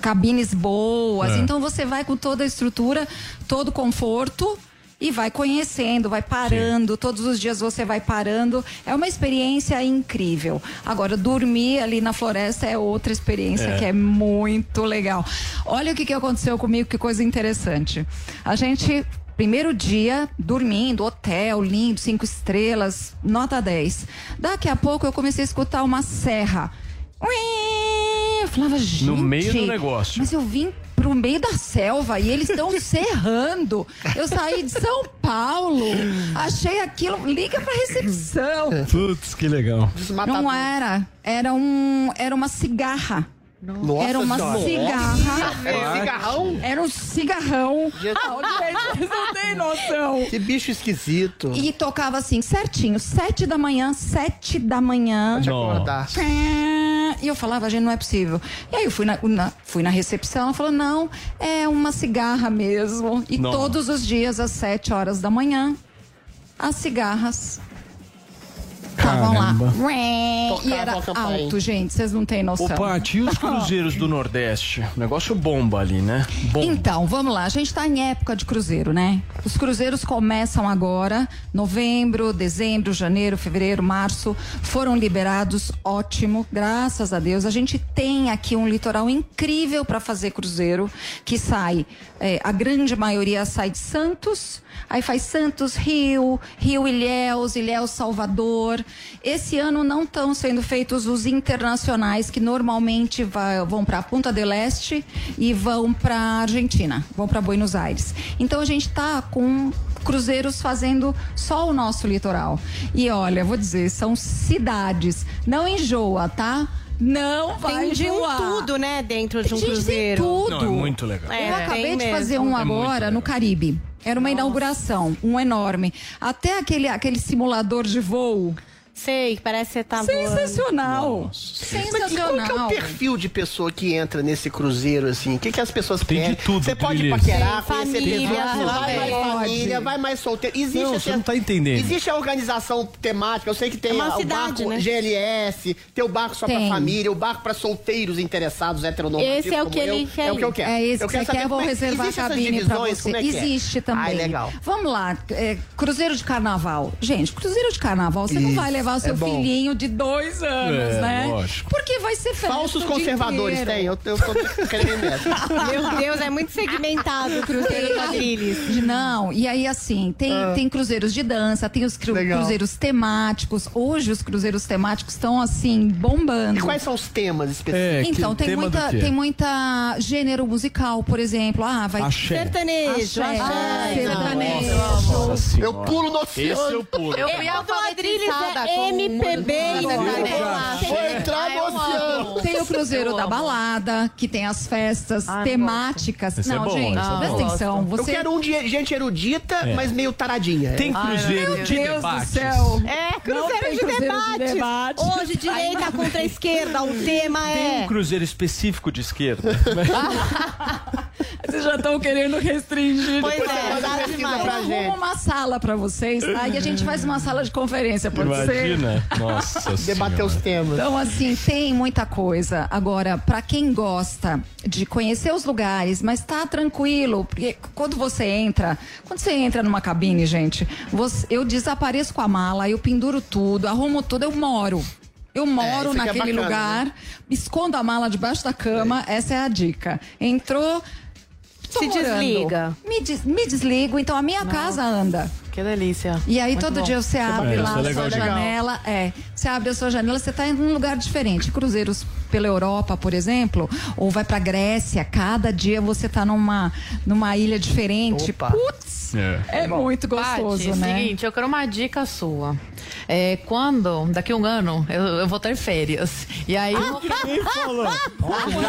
cabines boas. É. Então você vai com toda a estrutura, todo o conforto. E vai conhecendo, vai parando, todos os dias você vai parando. É uma experiência incrível. Agora, dormir ali na floresta é outra experiência É. que é muito legal. Olha o que, que aconteceu comigo, que coisa interessante. A gente, primeiro dia, dormindo, hotel, lindo, cinco estrelas, nota 10. Daqui a pouco eu comecei a escutar uma serra. Ui! Eu falava, gente. No meio do negócio. Mas eu vim pro meio da selva e eles estão serrando. Eu saí de São Paulo, achei aquilo, liga pra recepção. Putz, que legal. Não era, era um, era uma cigarra. Nossa era uma Senhora. cigarra. Era cigarrão? Era um cigarrão. Ah, Vocês não têm noção. Que bicho esquisito. E tocava assim, certinho, sete da manhã, sete da manhã. Pode acordar. E eu falava, gente, não é possível. E aí eu fui na, na- fui na recepção, ela falou, não, é uma cigarra mesmo. E Nossa. todos os dias, às sete horas da manhã, as cigarras estavam lá. E era alto, gente, vocês não têm noção. Ô, Paty, e os cruzeiros do Nordeste? O negócio bomba ali, né? Bomba. Então, vamos lá. A gente está em época de cruzeiro, né? Os cruzeiros começam agora, novembro, dezembro, janeiro, fevereiro, março. Foram liberados, ótimo, graças a Deus. A gente tem aqui um litoral incrível para fazer cruzeiro, que sai, eh, a grande maioria sai de Santos, aí faz Santos, Rio, Rio Ilhéus, Ilhéus Salvador. Esse ano não estão sendo feitos os internacionais que normalmente vai- vão para Punta del Este e vão para Argentina, vão para Buenos Aires. Então a gente está com cruzeiros fazendo só o nosso litoral. E olha, vou dizer, são cidades, não enjoa, tá? Não vai Tem de um tudo, né, dentro de um Gente, tem cruzeiro. tudo. Não, é muito legal. É, Eu acabei tem de mesmo. fazer um É agora no Caribe. Era uma inauguração, um enorme. Até aquele, aquele simulador de voo. Sei, parece que você tá Sensacional. Mas e qual que é o Sensacional. perfil de pessoa que entra nesse cruzeiro, assim? O que, que as pessoas Tem de querem? tudo, Você pode Trilha. paquerar, Tem conhecer família, pessoas, vai mais família, vai mais solteiro. Existe, Não, você não tá entendendo. Existe a organização temática, eu sei que tem É uma o cidade, barco né? GLS, tem o barco só Tem. pra família, o barco pra solteiros interessados, heteronormativos Esse é o como que ele eu. quer É o que eu ir. quero. É esse eu que quero você saber quer, vou como é- reservar a existe essas cabine pra divisões, você. como é que é? Existe também. Ai, legal. Vamos lá, é, cruzeiro de carnaval. Gente, cruzeiro de carnaval, você não Isso, vai levar o seu é bom. filhinho de dois anos, É, né? lógico. Porque vai ser festa Falsos conservadores tem, eu, eu tô querendo. Meu Deus, é muito segmentado o cruzeiro quadrilhas. Não, e aí assim, tem, tem cruzeiros de dança, tem os cru- cruzeiros temáticos. Hoje os cruzeiros temáticos estão assim, bombando. E quais são os temas específicos? É, Então, tem muita, tem muita gênero musical, por exemplo. Ah, vai Axé. Sertanejo, Axé, axé, sertanejo. Nossa Eu pulo no Esse oceano. eu pulo. Eu fui O quadrilhas alfabetizada é MPB e bolacha. Vou entrar no oceano. Tem o Cruzeiro Eu da. Balada, que tem as festas Ah, temáticas. É não, bom, gente, esse é presta atenção. Eu Você... quero um de gente erudita, É. mas meio taradinha. Tem cruzeiro Meu de Deus do debates. céu. É, Não cruzeiro, tem de, cruzeiro de debates. debate. Hoje, direita contra esquerda, o tema Tem é. um cruzeiro específico de esquerda. Vocês já estão querendo restringir. Pois é, dá demais. pra Eu gente. arrumo uma sala pra vocês, tá? E a gente faz uma sala de conferência, pode ser? Imagina. Nossa Debater os temas. Então, assim, tem muita coisa. Agora, pra quem gosta de conhecer os lugares, mas tá tranquilo, porque quando você entra, quando você entra numa cabine, gente, você- eu desapareço com a mala, eu penduro tudo, arrumo tudo, eu moro. Eu moro isso aqui é naquele bacana, lugar, escondo a mala debaixo da cama, essa é a dica. Entrou. Tô Se morando. desliga. Me, des- me desligo, então a minha casa anda. Que delícia. E aí Muito todo bom. dia você abre bacana. lá a é sua legal. janela. É, você abre a sua janela, você está em um lugar diferente. Cruzeiros pela Europa, por exemplo, ou vai pra Grécia, cada dia você tá numa, numa ilha diferente. Putz! É, muito gostoso, Paty, né? Seguinte, eu quero uma dica sua. É, quando, daqui a um ano, eu, eu vou ter férias. E aí. Quem falou? Já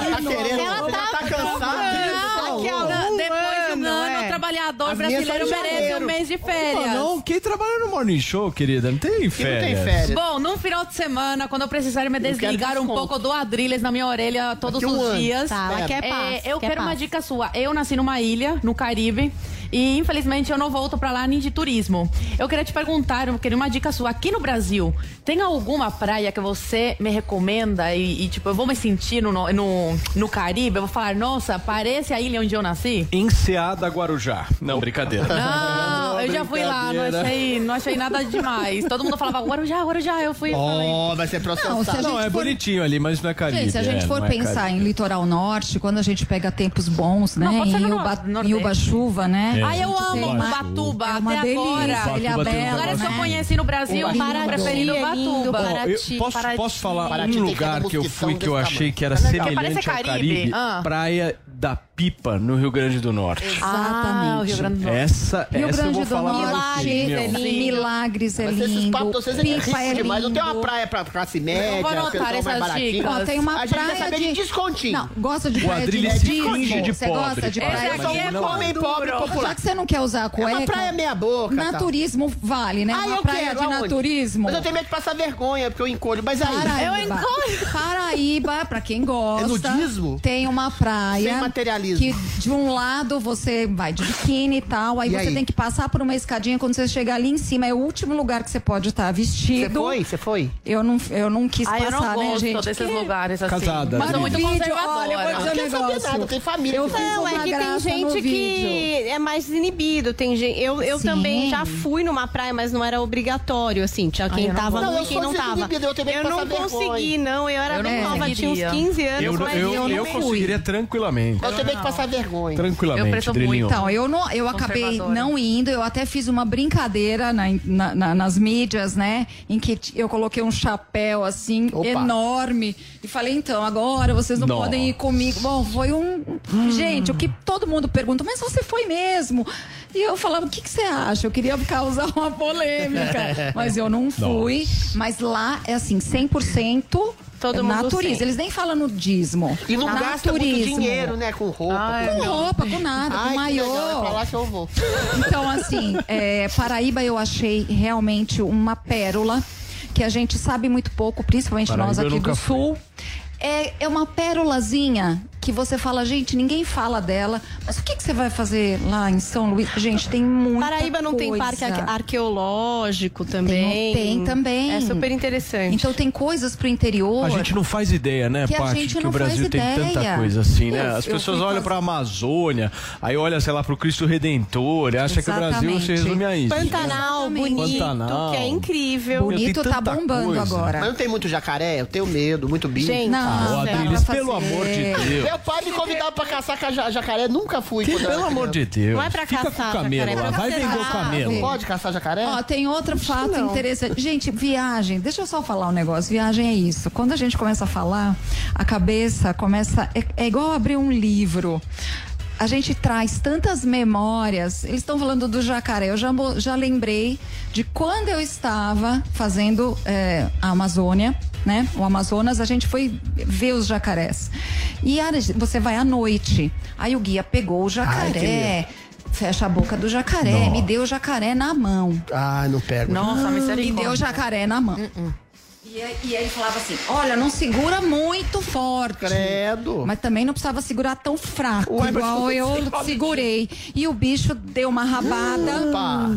tá querendo, Ela já tá, tá cansada. Daqui a um ano, depois de um ano, o trabalhador As minhas brasileiro merece um mês de férias. Não, não, quem trabalha no Morning Show, querida, não tem férias. Bom, num final de semana, quando eu precisar me desligar um pouco do Adrilles na minha orelha todos os dias. Tá, ela quer paz, eu quer quero uma dica sua. Eu nasci numa ilha, no Caribe. E infelizmente eu não volto pra lá nem de turismo. Eu queria te perguntar, eu queria uma dica sua. Aqui no Brasil, tem alguma praia que você me recomenda e, e, tipo, eu vou me sentir no, no, no Caribe? Eu vou falar, nossa, parece a ilha onde eu nasci? Enseada Guarujá. Não, brincadeira. Não, eu já fui lá, não achei, não achei nada demais. Todo mundo falava, Guarujá, Guarujá, eu fui. falei, Ó, vai ser processado. Não, Não, é for- bonitinho ali, mas não é Caribe. Gente, se a gente é, for é pensar Caribe. em litoral norte, quando a gente pega tempos bons, né? Não, em no Uba, nor- em Né? Ai, eu amo Ubatuba, é uma até delícia, agora. Ilha Bela, Agora que eu conheci no Brasil, Paraty é preferido lindo, Ubatuba. Ó, eu posso, Paraty. posso falar Paraty um lugar que eu fui que eu achei que era semelhante ao Caribe. Caribe? Ah. Praia da Pipa, no Rio Grande do Norte. Ah, o Rio Grande do Norte. Essa, Rio essa eu Grande vou do falar Norte, meu. é lindo. Milagres é Mas esses lindo. papos de vocês é Pipa é demais. Não tem uma lindo. praia pra classe média, vou anotar essas dicas. Ó, tem uma a gente praia quer saber de, de- descontinho. Não, gosta de O praia de finge de Você pobre. gosta de Essa praia aqui São é um homem pobre popular. Já que você não quer usar a É cueca. uma praia meia boca. tá? Naturismo vale, né? Ah, uma eu praia quero, de aonde? naturismo. Mas eu tenho medo de passar vergonha, porque eu encolho. Mas aí... Paraíba. Paraíba, pra quem gosta. É nudismo? Tem uma praia. Sem materialismo. Que de um lado você vai de biquíni e tal, aí E você aí? tem que passar por uma escadinha. Quando você chegar ali em cima, é o último lugar que você pode estar Você vestido. foi? Você foi? Eu não, eu não quis Ai, eu passar, não né, gosto gente? desses Que- lugares assim. Casada, Mas né? sou muito vídeo, conservadora. olha, eu vou dizer Não um negócio. nada, tem família. Eu Não, é que tem gente que é mais inibido. Tem gente, eu, eu Sim. também já fui numa praia, mas não era obrigatório, assim. Tinha quem eu não tava Não, e eu quem não tava. eu também Eu não vergonha. consegui, não. Eu era Eu não bem nova, tinha uns conseguiria. 15 anos, Eu, mas eu, eu, eu, não fui. conseguiria tranquilamente. Eu de passar vergonha. Tranquilamente, Eu muito. Então, eu, não, eu acabei não indo, eu até fiz uma brincadeira na- na- na- nas mídias, né? Em que eu coloquei um chapéu assim, Opa. enorme. E falei, então, agora vocês não Nossa. podem ir comigo. Bom, foi um. Gente, o que todo mundo pergunta, mas você foi mesmo? E eu falava, o que, que você acha? Eu queria causar uma polêmica. mas eu não fui. Mas lá é assim, 100%. Todo mundo naturismo. sem. Eles nem falam nudismo. E não gasta muito Naturismo. dinheiro, né? Com roupa. Com roupa, com nada, Ai, com maiô. é pra lá que eu vou. Então, assim, é, Paraíba eu achei realmente uma pérola que a gente sabe muito pouco, principalmente Paraíba nós aqui do fui. Sul. É, é uma pérolazinha que você fala, gente, ninguém fala dela. Mas o que, que você vai fazer lá em São Luís? Gente, tem muita Paraíba não tem coisa. parque arque- arqueológico também. Tem, tem também. É super interessante. Então tem coisas pro interior. A gente não faz ideia, né, Que a Paty, que o Brasil faz tem tanta coisa assim, né? Eu- As eu pessoas olham fazer- pra Amazônia, aí olha, sei lá, pro Cristo Redentor, e acha que o Brasil Exatamente. se resume a isso. Pantanal, Exatamente. bonito, Pantanal. que é incrível. Tem Bonito tá bombando coisa. agora. Mas não tem muito jacaré? Eu tenho medo, muito bicho. Gente, Não, Ah, Adriles, pelo amor de Deus. Meu pai me convidava pra caçar com ja- jacaré, nunca fui. Que, quando eu era pelo amor criança. de Deus. Não é pra Fica caçar, com o camelo jacaré, é lá. pra Vai vender o camelo. Não pode caçar jacaré? Ó, tem outro fato não. interessante. Gente, viagem, deixa eu só falar um negócio. Viagem é isso. Quando a gente começa a falar, a cabeça começa. É, é igual abrir um livro. A gente traz tantas memórias. Eles estão falando do jacaré. Eu já, mo- já lembrei de quando eu estava fazendo é, a Amazônia, né? O Amazonas, a gente foi ver os jacarés. E a- você vai à noite. Aí o guia pegou o jacaré. Fecha a boca do jacaré, me deu o jacaré na mão. Ah, não pego. Nossa, Me misericórdia. deu o jacaré na mão. E, aí- e aí ele falava assim: olha, não segura muito forte. Credo. Mas também não precisava segurar tão fraco, Ué, mas igual eu assim? segurei. E o bicho deu uma rabada. Opa.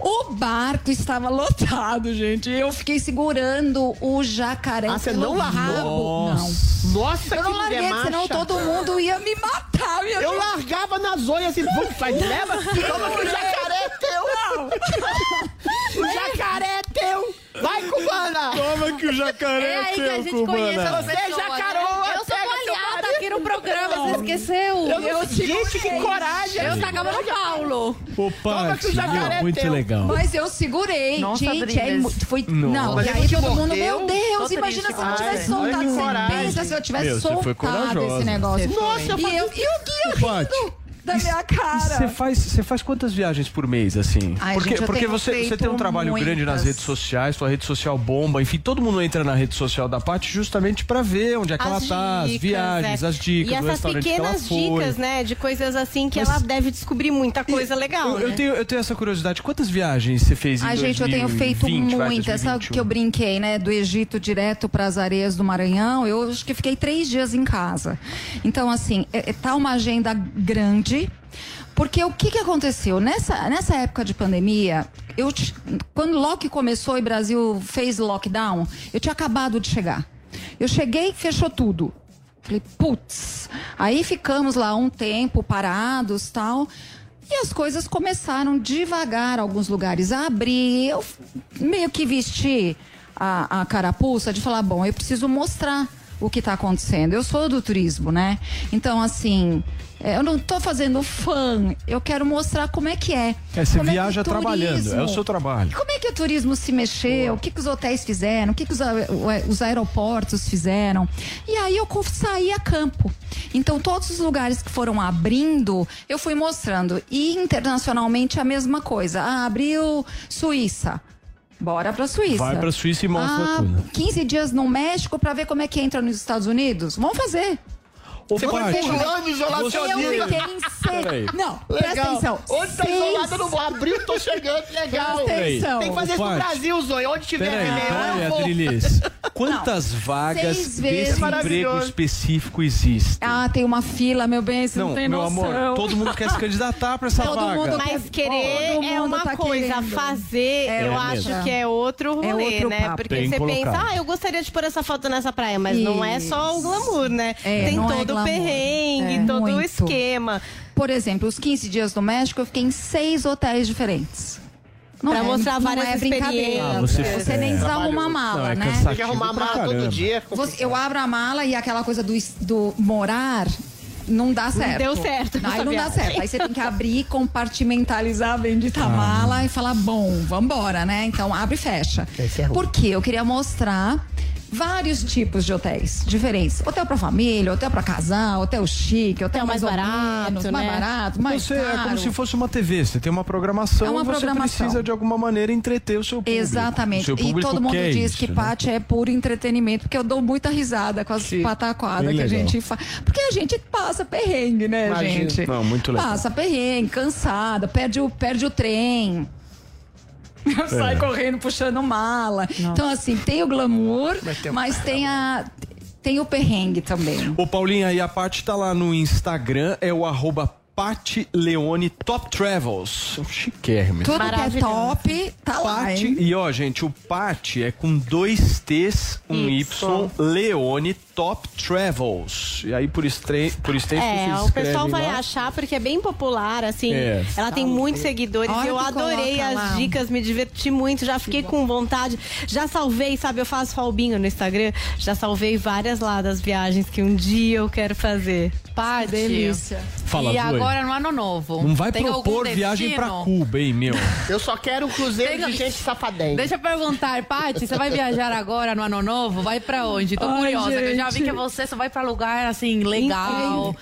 O barco estava lotado, gente. Eu fiquei segurando o jacaré. Ah, você não largou? rabo. Nossa. Nossa, Não. Eu não que larguei, mulher senão macha. todo mundo ia me matar. Ia Eu largava nas olhas e vamos, faz leva. Toma que o jacaré é teu. o jacaré é teu. Vai, cubana. Toma que o jacaré É aí que a gente conhece as Você é pessoas, no programa. Vocês esqueceu. Eu, Eu gente, que coragem. Eu tacava no Paulo. Ô, Toma que o Paty, jacaré meu, é muito teu. legal. Mas eu segurei. Nossa, gente, é, foi. Não. E aí te todo mundo, meu Deus, imagina se eu não tivesse soltado coragem. pensa se eu tivesse você soltado esse negócio. Nossa, eu e, eu, e o Guia Paty, rindo da minha Você cara. faz, você faz quantas viagens por mês, assim? Ai, porque gente, eu porque você, você tem um trabalho grande nas muitas. redes sociais, sua rede social bomba, enfim, todo mundo entra na rede social da Paty justamente pra ver onde é que ela tá, as viagens, é. as dicas, E do essas restaurante que ela pequenas foi. dicas, né? De coisas assim que Mas- ela deve descobrir muita coisa legal. Eu, eu né? tenho, eu tenho essa curiosidade. Quantas viagens você fez em Ai, gente, eu tenho feito 2020, vai, muitas. Sabe 2021? que eu brinquei, né? Do Egito direto para as areias do Maranhão. Eu acho que fiquei três dias em casa. Então, assim, é, é, tá uma agenda grande. Porque o que, que aconteceu? Nessa, nessa época de pandemia, eu, quando logo começou e o Brasil fez lockdown, eu tinha acabado de chegar. Eu cheguei fechou tudo. Falei, putz. Aí ficamos lá um tempo parados tal. E as coisas começaram devagar, alguns lugares a abrir. Eu meio que vesti a, a carapuça de falar, bom, eu preciso mostrar o que está acontecendo. Eu sou do turismo, né? Então, assim, é, eu não estou fazendo fã, eu quero mostrar como é que é. É, você Como que viaja o trabalhando, é o seu trabalho. como é que o turismo se mexeu? O que, que os hotéis fizeram? O que, que os, o- os aeroportos fizeram? E aí eu saí a campo. Então, todos os lugares que foram abrindo, eu fui mostrando. E internacionalmente a mesma coisa. Ah, abriu Suíça. Bora pra Suíça. Vai pra Suíça e mostra ah, tudo. 15 dias no México pra ver como é que entra nos Estados Unidos? Vamos fazer. Ô, Você Paty, foi pulando isolacionista. Eu fiquei em seis. Não, presta atenção. Onde tá Seis- isolado, eu não vou abrir, eu tô chegando. Legal. Presta atenção. Tem que fazer isso no. Brasil, Zoe. Onde tiver Peraí, peraí, eu vou. Adrilis. Quantas vagas seis desse emprego específico existe? Ah, tem uma fila, meu bem, você não, Não, tem meu noção. amor, todo mundo quer se candidatar pra essa Todo vaga. mundo Mas querer Todo é uma tá coisa, querendo. fazer É eu mesmo. acho que é outro É rolê, outro né? papo. Porque Bem você pensa, colocado. ah, eu gostaria de pôr essa foto nessa praia, mas não é só o glamour, né? É, Tem não é todo o perrengue, É, todo o muito. esquema. Por exemplo, os 15 dias no México, eu fiquei em seis hotéis diferentes. Pra mostrar várias é brincadeira. experiências. Ah, você- Você nem é. desarruma a mala, Não, é né? Tem que arrumar a mala caramba. todo dia. Você- eu abro a mala e aquela coisa do, do morar não dá certo. deu certo Não, Aí não dá certo. Aí você tem que abrir, compartimentalizar a bendita Ah. mala e falar, bom, vambora, né? Então abre e fecha. Esse é ruim. Por quê? Eu queria mostrar vários tipos de hotéis diferentes. Hotel pra família, hotel pra casal, hotel chique, hotel, Hotel mais ou barato, menos, mais né? barato, mais Você é caro. como se fosse uma TV, você tem uma programação É uma e você programação. precisa de alguma maneira entreter o seu público. Exatamente. O seu E público todo mundo diz isso, que né? É puro entretenimento, porque eu dou muita risada com as pataquadas que a gente faz. Porque a gente passa perrengue, né, Imagino. gente? Não, muito legal. Passa perrengue, cansada, perde o, perde o trem. Sai correndo puxando mala. Então, assim, tem o glamour, mas tem, a, tem o perrengue também. Ô Paulinha, e a Paty tá lá no Instagram, é o arroba Paty Leone Top Travels. Chiquérrimo. Tudo que é top, tá lá, Paty, hein? e ó, gente, o Paty é com dois T's, um Y, Y. Leone Top Travels. E aí, por, estre... por extenso, É, o pessoal vai lá. achar porque é bem popular, assim. É. Ela tem muitos seguidores Olha e eu adorei as lá. dicas, me diverti muito, já fiquei com vontade. Já salvei, sabe? Eu faço falbinho no Instagram, já salvei várias lá das viagens que um dia eu quero fazer. Paty. Delícia. Fala, e agora no ano novo. Não vai tem propor viagem pra destino? Cuba, hein, meu? Eu só quero um cruzeiro Tem- de gente safadinha. Deixa eu perguntar, Paty, você vai viajar agora no ano novo? Vai pra onde? Tô Ai, curiosa, que eu já vi gente. que você só vai pra lugar assim, legal.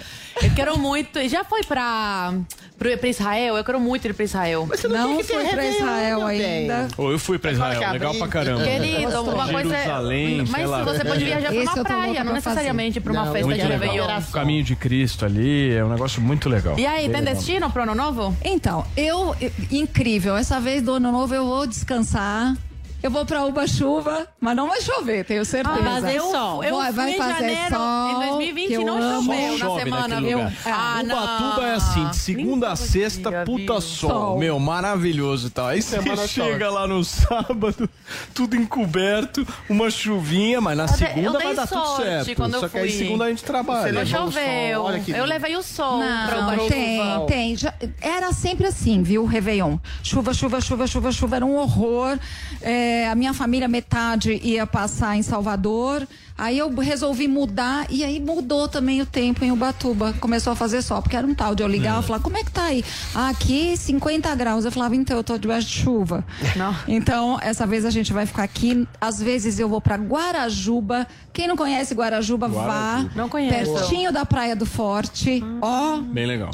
Eu quero muito. Já foi pra, pra Israel? Eu quero muito ir pra Israel. Você não, Não que fui pra Israel ainda. Ô, eu fui pra Israel, que legal pra caramba. Querido, uma coisa. Jerusalém, Mas sei lá. você pode viajar pra uma praia, não necessariamente pra uma Não, festa Muito de. Réveillon. O caminho de Cristo ali é um negócio muito legal. E aí, Bem tem destino pro ano novo? Então, eu- incrível, essa vez do ano novo eu vou descansar. Eu vou pra Uba Chuva, mas não vai chover, tenho certeza. Vai fazer sol. Eu Vai- vai fui em fazer janeiro, sol, em 2020 que eu não amo. choveu na Chove semana, viu? lugar. Ah, não. Ubatuba é assim, de segunda a sexta, dia, puta sol, Sol. Meu, maravilhoso e tal. Aí você chega lá no sábado, tudo encoberto, uma chuvinha, mas na Eu dei- segunda eu vai dar tudo certo. quando eu Só que aí fui. segunda a gente trabalha. Não choveu. Eu levei o sol pra Não, baixo tem, tem. Já- era sempre assim, viu, Réveillon? Chuva, chuva, chuva, chuva, chuva, era um horror. É, a minha família, metade ia passar em Salvador. Aí eu resolvi mudar e aí mudou também o tempo em Ubatuba. Começou a fazer sol, porque era um tal de eu ligar e falar, como é que tá aí? Ah, aqui 50 graus. Eu falava, então, eu tô debaixo de chuva. Então, essa vez a gente vai ficar aqui. Às vezes eu vou pra Guarajuba. Quem não conhece Guarajuba, vá. Não conheço. Pertinho da Praia do Forte. Ó, Bem legal.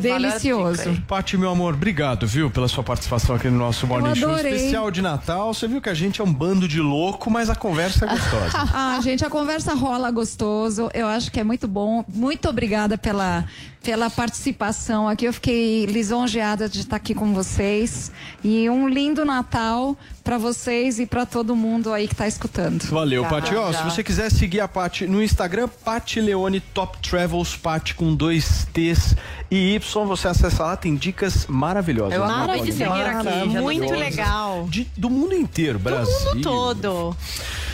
Delicioso. Pati, meu amor, obrigado, viu, pela sua participação aqui no nosso Morning Show especial de Natal. Você viu que a gente é um bando de louco, mas a conversa é gostosa. Ah, gente, a conversa rola gostoso. Eu acho que é muito bom. Muito obrigada pela, pela participação aqui. Eu fiquei lisonjeada de estar aqui com vocês. E um lindo Natal para vocês e para todo mundo aí que está escutando. Valeu, Pati. Ó, se você quiser seguir a Pati no Instagram, Pati Leone Top Travels, Pati com dois T's e Y, você acessa lá, tem dicas maravilhosas. Eu acabei de seguir aqui. Muito legal. De- do mundo inteiro, Brasil. Do mundo todo.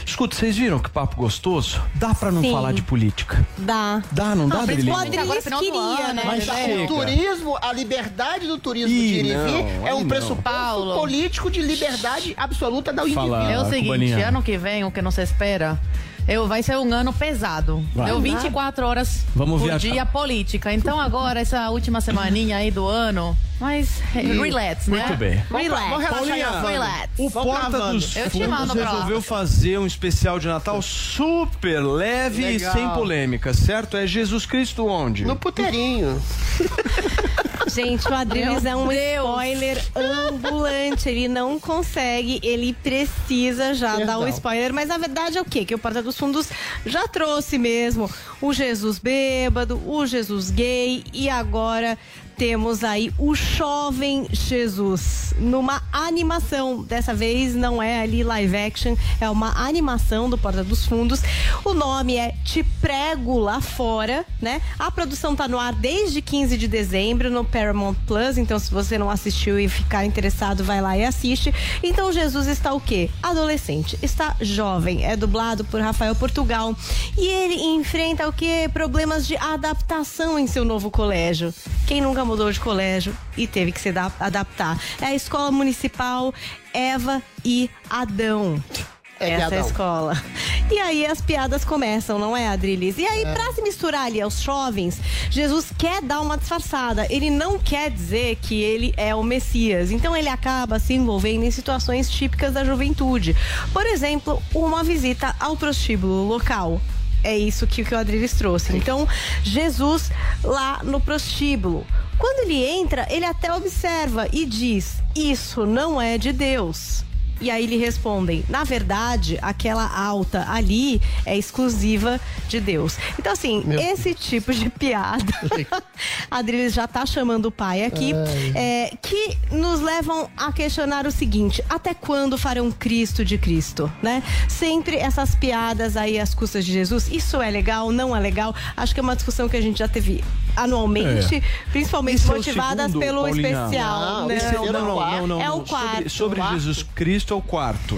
Escuta, vocês viram que papo gostoso? Dá pra não Sim. falar de política? Dá. Dá, não dá, Ah, Adriline? O Adriles queria, né? Mas o turismo, a liberdade do turismo Ih, de ir e vir é um pressuposto Paulo. político de liberdade absoluta da indivíduo. É o seguinte, ano que vem, o que não se espera, eu, vai ser um ano pesado. Vai. Deu 24 horas Vamos por viajar. dia política. Então agora, essa última semaninha aí do ano, mas é, relax, né? Muito bem. Relax. Vamos Paulinha, relax. O Porta dos Eu te Fundos mando pra lá. resolveu fazer um especial de Natal super leve Legal. e sem polêmica, certo? É Jesus Cristo onde? No puteirinho. Gente, o Adriles é um Deus. spoiler ambulante. Ele não consegue, ele precisa já Perdão. dar o spoiler. Mas a verdade é o quê? Que o Porta dos Fundos já trouxe mesmo o Jesus bêbado, o Jesus gay e agora temos aí o jovem Jesus numa animação. Dessa vez não é ali live action, é uma animação do Porta dos Fundos. O nome é Te Prego Lá Fora, né? A produção tá no ar desde 15 de dezembro no Paramount Plus, então se você não assistiu e ficar interessado, vai lá e assiste. Então Jesus está o quê? Adolescente, está jovem, é dublado por Rafael Portugal e ele enfrenta o quê? Problemas de adaptação em seu novo colégio. Quem nunca mudou de colégio e teve que se da- adaptar? É a escola municipal Eva e Adão. É Essa é a Adão. escola. E aí as piadas começam, não é, Adrilis? E aí, pra se misturar ali aos jovens, Jesus quer dar uma disfarçada. Ele não quer dizer que ele é o Messias. Então ele acaba se envolvendo em situações típicas da juventude. Por exemplo, uma visita ao prostíbulo local. É isso que, que o Adriles trouxe. Então, Jesus lá no prostíbulo. Quando ele entra, ele até observa e diz: Isso não é de Deus. E aí lhe respondem: na verdade, aquela alta ali é exclusiva de Deus. Então, assim, esse tipo de piada, a Adriles já tá chamando o pai aqui, é, que nos levam a questionar o seguinte: até quando farão Cristo de Cristo, né? Sempre essas piadas aí às custas de Jesus, isso é legal, não é legal? Acho que é uma discussão que a gente já teve anualmente, É. principalmente Esse é motivadas segundo, pelo Paulinha. especial. Não, né? esse Não, não, não, não, É não. o quarto. Sobre, sobre Jesus Cristo é o quarto.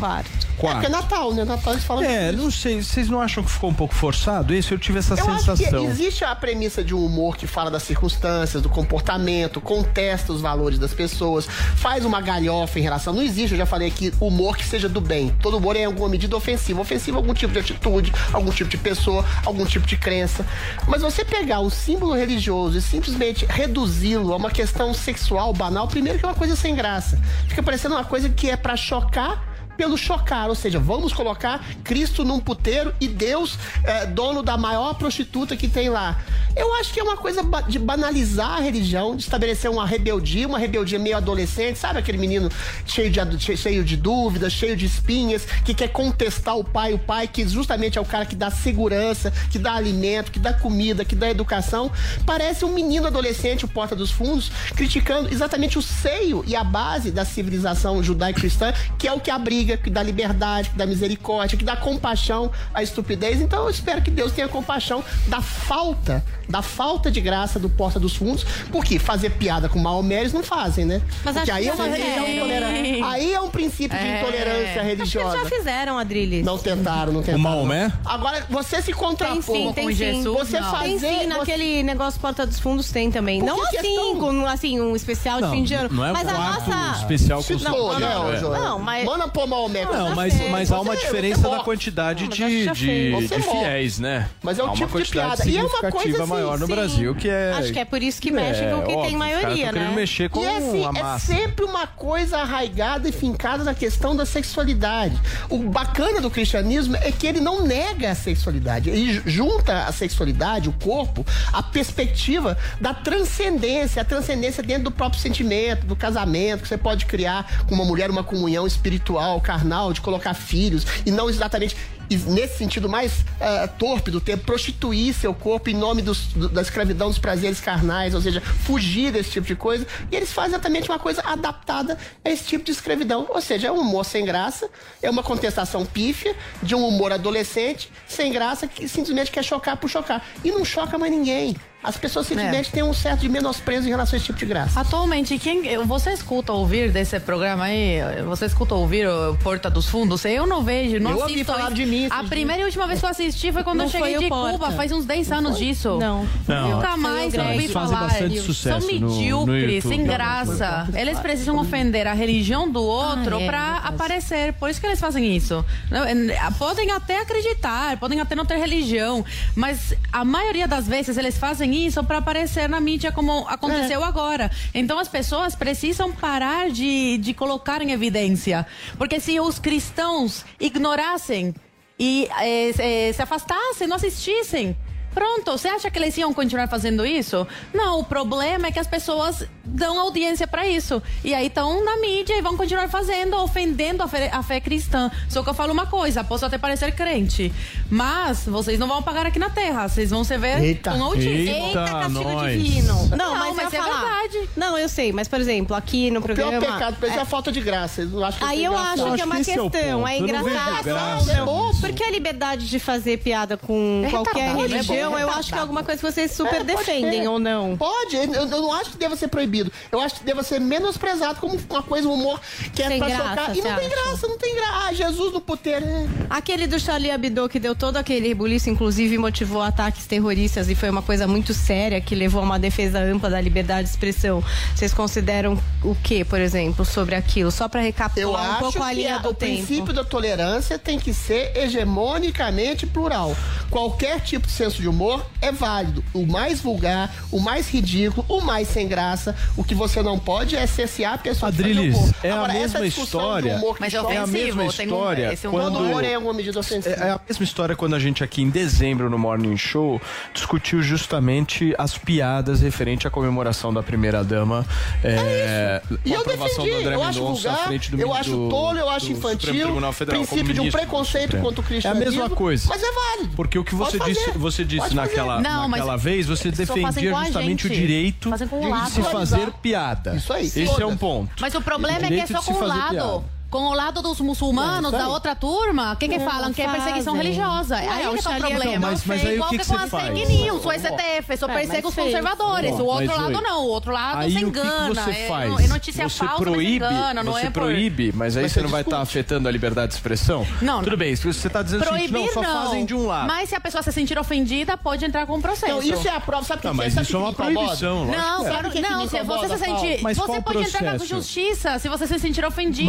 Quarto. É porque é Natal, né? Natal eles falam É, não sei, vocês não acham que ficou um pouco forçado isso? Eu tive essa Eu sensação. existe a premissa de um humor que fala das circunstâncias, do comportamento, contesta os valores das pessoas, faz uma galhofa em relação. Não existe, eu já falei aqui, humor que seja do bem. Todo humor é em alguma medida ofensivo. Ofensivo a algum tipo de atitude, algum tipo de pessoa, algum tipo de crença. Mas você pegar o símbolo religioso e simplesmente reduzi-lo a uma questão sexual banal, primeiro que é uma coisa sem graça. Fica parecendo uma coisa que é pra chocar pelo chocar, ou seja, vamos colocar Cristo num puteiro e Deus é, dono da maior prostituta que tem lá. Eu acho que é uma coisa de banalizar a religião, de estabelecer uma rebeldia, uma rebeldia meio adolescente, sabe aquele menino cheio de, cheio de dúvidas, cheio de espinhas, que quer contestar o pai, o pai que justamente é o cara que dá segurança, que dá alimento, que dá comida, que dá educação. Parece um menino adolescente, o Porta dos Fundos, criticando exatamente o seio e a base da civilização judaico-cristã, que é o que abriga, que dá liberdade, que dá misericórdia, que dá compaixão à estupidez. Então eu espero que Deus tenha compaixão da falta da falta de graça do Porta dos Fundos, porque fazer piada com Maomé eles não fazem, né? Mas porque acho aí é uma religião intolerante. Aí é um princípio de É. intolerância que religiosa. já fizeram, Adriles. Não tentaram, não tentaram. O Maomé? Agora, você se contrapor Tem sim, tem sim. Você Não. fazer... Tem sim, você- naquele negócio Porta dos Fundos tem também. Por Não que assim, questão? com assim, um especial de Não, fim de ano. não é um mas a nossa. especial com Não, Não, não, é. Mas- Manda pôr Maomé. Não, Você mas, mas há você- uma você diferença da quantidade mas você de, de, Você fiéis, né? Mas é um tipo uma de quantidade piada. E é uma coisa assim, maior no sim. Brasil, que é... Acho que é por isso que mexe com quem tem óbvio, caras maioria, né? mexer com e é, assim, a é massa. sempre uma coisa arraigada e fincada na questão da sexualidade. O bacana do cristianismo é que ele não nega a sexualidade. Ele ju- junta a sexualidade, o corpo, a perspectiva da transcendência, a transcendência dentro do próprio sentimento, do casamento, que você pode criar com uma mulher uma comunhão espiritual, carnal, de colocar filhos, e não exatamente nesse sentido mais ah, torpe do tempo, prostituir seu corpo em nome dos- do- da escravidão dos prazeres carnais, ou seja, fugir desse tipo de coisa. E eles fazem exatamente uma coisa adaptada a esse tipo de escravidão. Ou seja, é um humor sem graça, é uma contestação pífia de um humor adolescente sem graça que simplesmente quer chocar por chocar. E não choca mais ninguém. As pessoas simplesmente têm um certo de menosprezo em relação a esse tipo de graça. Atualmente, quem você escuta ouvir desse programa aí? Você escuta ouvir o Porta dos Fundos? Eu não vejo, não Eu ouvi assisto. falar de mim A primeira e última vez que eu assisti foi quando Não eu cheguei de Porta. Cuba, faz uns 10 anos disso. Não. Não. Nunca mais o ouvi falar. São medíocres, sem graça. Eles precisam ofender a religião do outro Ah, é, pra verdade. aparecer. Por isso que eles fazem isso. Não, é, Podem até acreditar, podem até não ter religião, mas a maioria das vezes eles fazem isso pra aparecer na mídia como aconteceu agora. Então as pessoas precisam parar de, de colocar em evidência. Porque se os cristãos ignorassem e eh, se- se afastassem, não assistissem. Pronto, você acha que eles iam continuar fazendo isso? Não, o problema é que as pessoas dão audiência pra isso. E aí estão na mídia e vão continuar fazendo, ofendendo a fé, a fé cristã. Só que eu falo uma coisa, posso até parecer crente, mas vocês não vão pagar aqui na terra, vocês vão se ver Eita. com autismo. Eita, castigo nós. divino. Não, Não, mas, mas eu é falar. verdade. Não, eu sei, mas por exemplo, aqui no O pior programa. pecado pra eles é a falta de graça. Não acham que Aí é eu engraçado. acho que é uma é questão, é Eu engraçado. graça É. Porque a liberdade de fazer piada com É qualquer é religião, é eu acho que é alguma coisa que vocês super É, defendem, ou não? Pode, eu, eu não acho que deva ser proibido. Eu acho que deva ser menosprezado como uma coisa, um humor que é Sem pra graça, chocar. E não tem acha? graça, não tem graça. Ah, Jesus no puteiro. é. Aquele do Charlie Hebdo que deu todo aquele rebuliço, inclusive motivou ataques terroristas e foi uma coisa muito séria que levou a uma defesa ampla da liberdade de expressão. Vocês consideram o que, por exemplo, sobre aquilo? Só pra Eu recapitular um pouco a linha a- do o tempo. princípio da tolerância tem que ser hegemonicamente plural. Qualquer tipo de senso de humor é válido. O mais vulgar, o mais ridículo, o mais sem graça. O que você não pode é cessear a pessoa humor. é a Agora, essa mesma história. humor que Mas é É a mesma história é um quando... Humor é alguma medida ofensiva. É é a mesma história quando a gente aqui em dezembro no Morning Show discutiu justamente as piadas referente à comemoração da primeira dama. É, E com a eu aprovação defendi, do André eu acho Mendonça vulgar, frente do eu acho tolo, eu acho infantil, Tribunal Federal, princípio de um preconceito contra o É a cristianismo. mesma coisa. Mas é válido. Porque o que você disse, você disse Fazer. naquela, Não, naquela vez, você defendia justamente o direito de se fazer piada. Isso aí. Esse é um ponto. Mas o problema é que é só com o lado. Com o lado dos muçulmanos, É, da outra turma, o que que Não, falam? Que é perseguição fazem. religiosa. Ué, aí o que tá o problema. Mas- mas aí o Igual que que você as faz? fake news, o STF, só É, persegue os conservadores. O outro lado não, o outro lado se engana. você é- faz? É, notícia falsa, proíbe, engana, não é proíbe, mas aí você não vai estar discute. afetando a liberdade de expressão? Não, Tudo bem, se você está dizendo Proibir não, só fazem de um lado. Mas se a pessoa se sentir ofendida, pode entrar com um processo. Então, isso é a prova. Sabe o que Não, que mas Sabe isso é uma proibição, Não, é. claro que não. Se você se sentir. Você pode entrar com a justiça se você se sentir ofendido.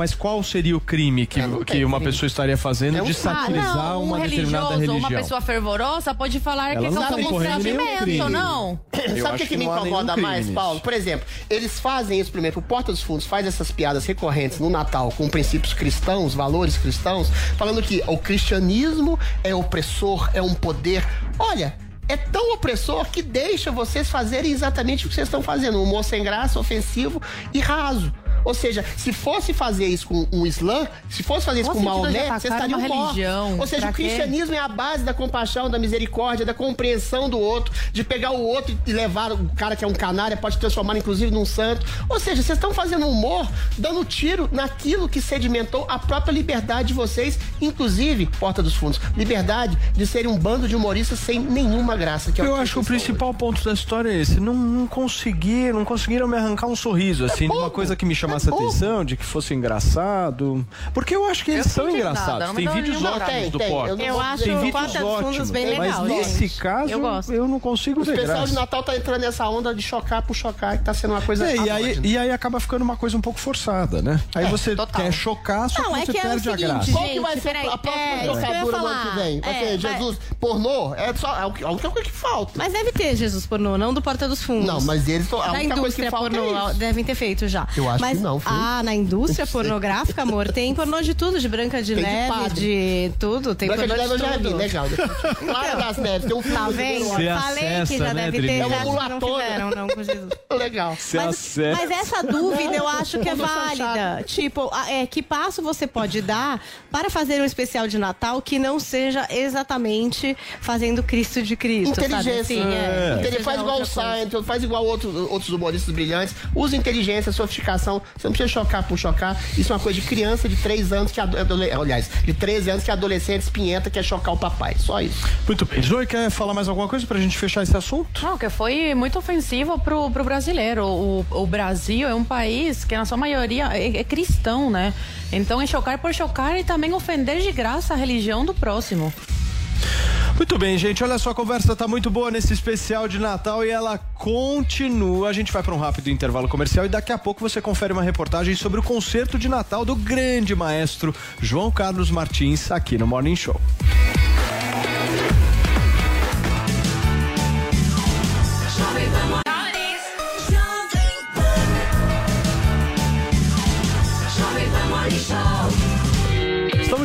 Mas qual, seria o crime que, É, que tem uma crime. pessoa estaria fazendo É um de crime. satirizar ah, não, um uma religioso, determinada religião? uma pessoa fervorosa pode falar Ela que não tá em nenhum constrangimento, crime. não. Eu Sabe o que, que me incomoda crime mais, nisso. Paulo? Por exemplo, eles fazem isso primeiro. O Porta dos Fundos faz essas piadas recorrentes no Natal com princípios cristãos, valores cristãos, falando que o cristianismo é opressor, é um poder. Olha. É tão opressor que deixa vocês fazerem exatamente o que vocês estão fazendo. Um humor sem graça, ofensivo e raso. Ou seja, se fosse fazer isso com o Islã, se fosse fazer isso com de Maomé, estariam uma mortos. religião? Ou seja, Pra o quê? cristianismo é a base da compaixão, da misericórdia, da compreensão do outro, de pegar o outro e levar o cara que é um canária, pode transformar inclusive num santo. Ou seja, vocês estão fazendo humor, dando tiro naquilo que sedimentou a própria liberdade de vocês, inclusive, Porta dos Fundos, liberdade de serem um bando de humoristas sem nenhuma graça. Que é Eu o acho que o principal ponto da história é esse. Não, não consegui, não conseguiram me arrancar um sorriso, assim, de uma coisa que me chamasse é bobo. atenção, de que fosse engraçado. Porque eu acho que eles são engraçados. Tem vídeos ótimos do Porta. eu acho Tem o vídeos Porta dos Fundos ótimos. bem legal, Mas nesse gente. caso, Eu gosto. eu não consigo O ver especial graça. de Natal tá entrando nessa onda de chocar por chocar, que tá sendo uma coisa. É, e, aí, e aí acaba ficando uma coisa um pouco forçada, né? Aí É, você total. quer chocar, só Não, que é você é o perde a graça. Qual que vai ser peraí, a próxima é, trocadura no ano que vem? Vai É, ser Jesus pornô? É só é a única coisa que falta. Mas deve ter Jesus pornô, não do Porta dos Fundos. Não, mas eles a única coisa que indústria falta pornô, é devem ter feito já. Eu acho mas, que não, filho. Ah, na indústria pornográfica, amor, tem pornô de tudo, de Branca de Tem de Neve, padre. de tudo, tem Branca de Neve eu já vi, tudo. legal. Clara das Neves, tem um filme Tá do vendo? Falei que acessa, já né, deve ter, Adriana? já É uma não fizeram, não, com Jesus. Legal. Você Mas, acessa. mas essa dúvida eu acho que é válida. Tipo, é, que passo você pode dar para fazer um especial de Natal que não seja exatamente fazendo Cristo de Cristo, sabe? Inteligência. Assim, é, que seja faz igual o. Seinfeld, faz igual outros, outros humoristas brilhantes. Usa inteligência, sofisticação. Você não precisa chocar por chocar. Isso é uma coisa de criança de 3 anos que... Aliás, de 13 anos que é adolescente espinhenta quer chocar o papai. Só isso. Muito bem. Zoe, quer falar mais alguma coisa pra gente fechar esse assunto? Não, que foi muito ofensivo pro, pro brasileiro. O, o Brasil é um país que, na sua maioria, é, é cristão, né? Então, é chocar por chocar e também ofender de graça a religião do próximo. Muito bem, gente. Olha só, a conversa tá muito boa nesse especial de Natal e ela continua. A gente vai para um rápido intervalo comercial e daqui a pouco você confere uma reportagem sobre o concerto de Natal do grande maestro João Carlos Martins aqui no Morning Show.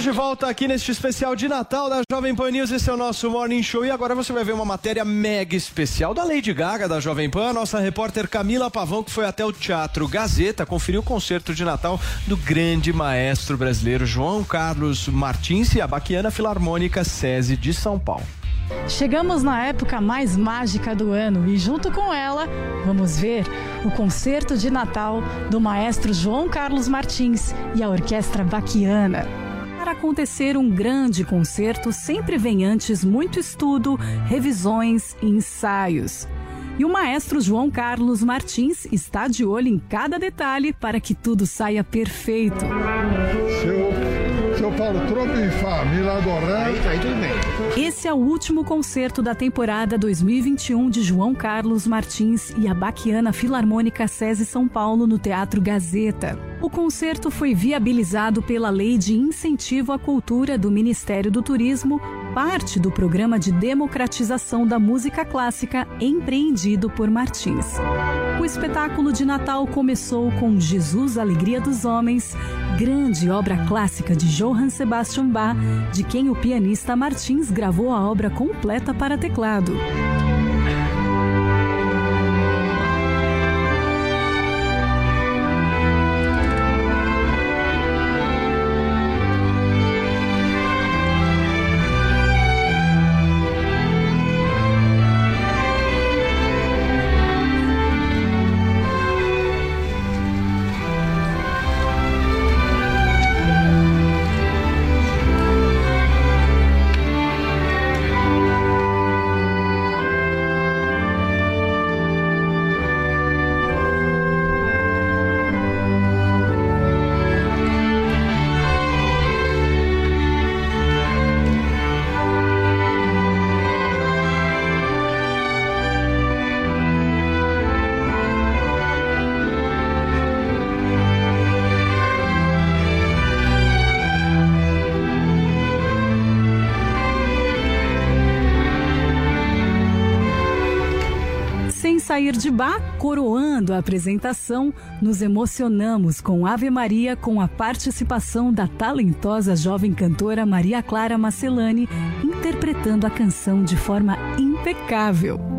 De volta aqui neste especial de Natal da Jovem Pan News. Esse é o nosso Morning Show. E agora você vai ver uma matéria mega especial da Lady Gaga da Jovem Pan. A nossa repórter Camila Pavão, que foi até o Teatro Gazeta, conferiu o concerto de Natal do grande maestro brasileiro João Carlos Martins e a Baquiana Filarmônica SESI de São Paulo. Chegamos na época mais mágica do ano e, junto com ela, vamos ver o concerto de Natal do maestro João Carlos Martins e a Orquestra Baquiana. Para acontecer um grande concerto, sempre vem antes muito estudo, revisões e ensaios. E o maestro João Carlos Martins está de olho em cada detalhe para que tudo saia perfeito. Seu, seu Paulo Trompe e família adorando. Aí, aí tudo bem. Esse é o último concerto da temporada 2021 de João Carlos Martins e a Baquiana Filarmônica SESI São Paulo no Teatro Gazeta. O concerto foi viabilizado pela Lei de Incentivo à Cultura do Ministério do Turismo, parte do programa de democratização da música clássica empreendido por Martins. O espetáculo de Natal começou com Jesus Alegria dos Homens, grande obra clássica de Johann Sebastian Bach, de quem o pianista Martins gravou a obra completa para teclado. Sair de bar, coroando a apresentação, nos emocionamos com Ave Maria com a participação da talentosa jovem cantora Maria Clara Marcelani, interpretando a canção de forma impecável.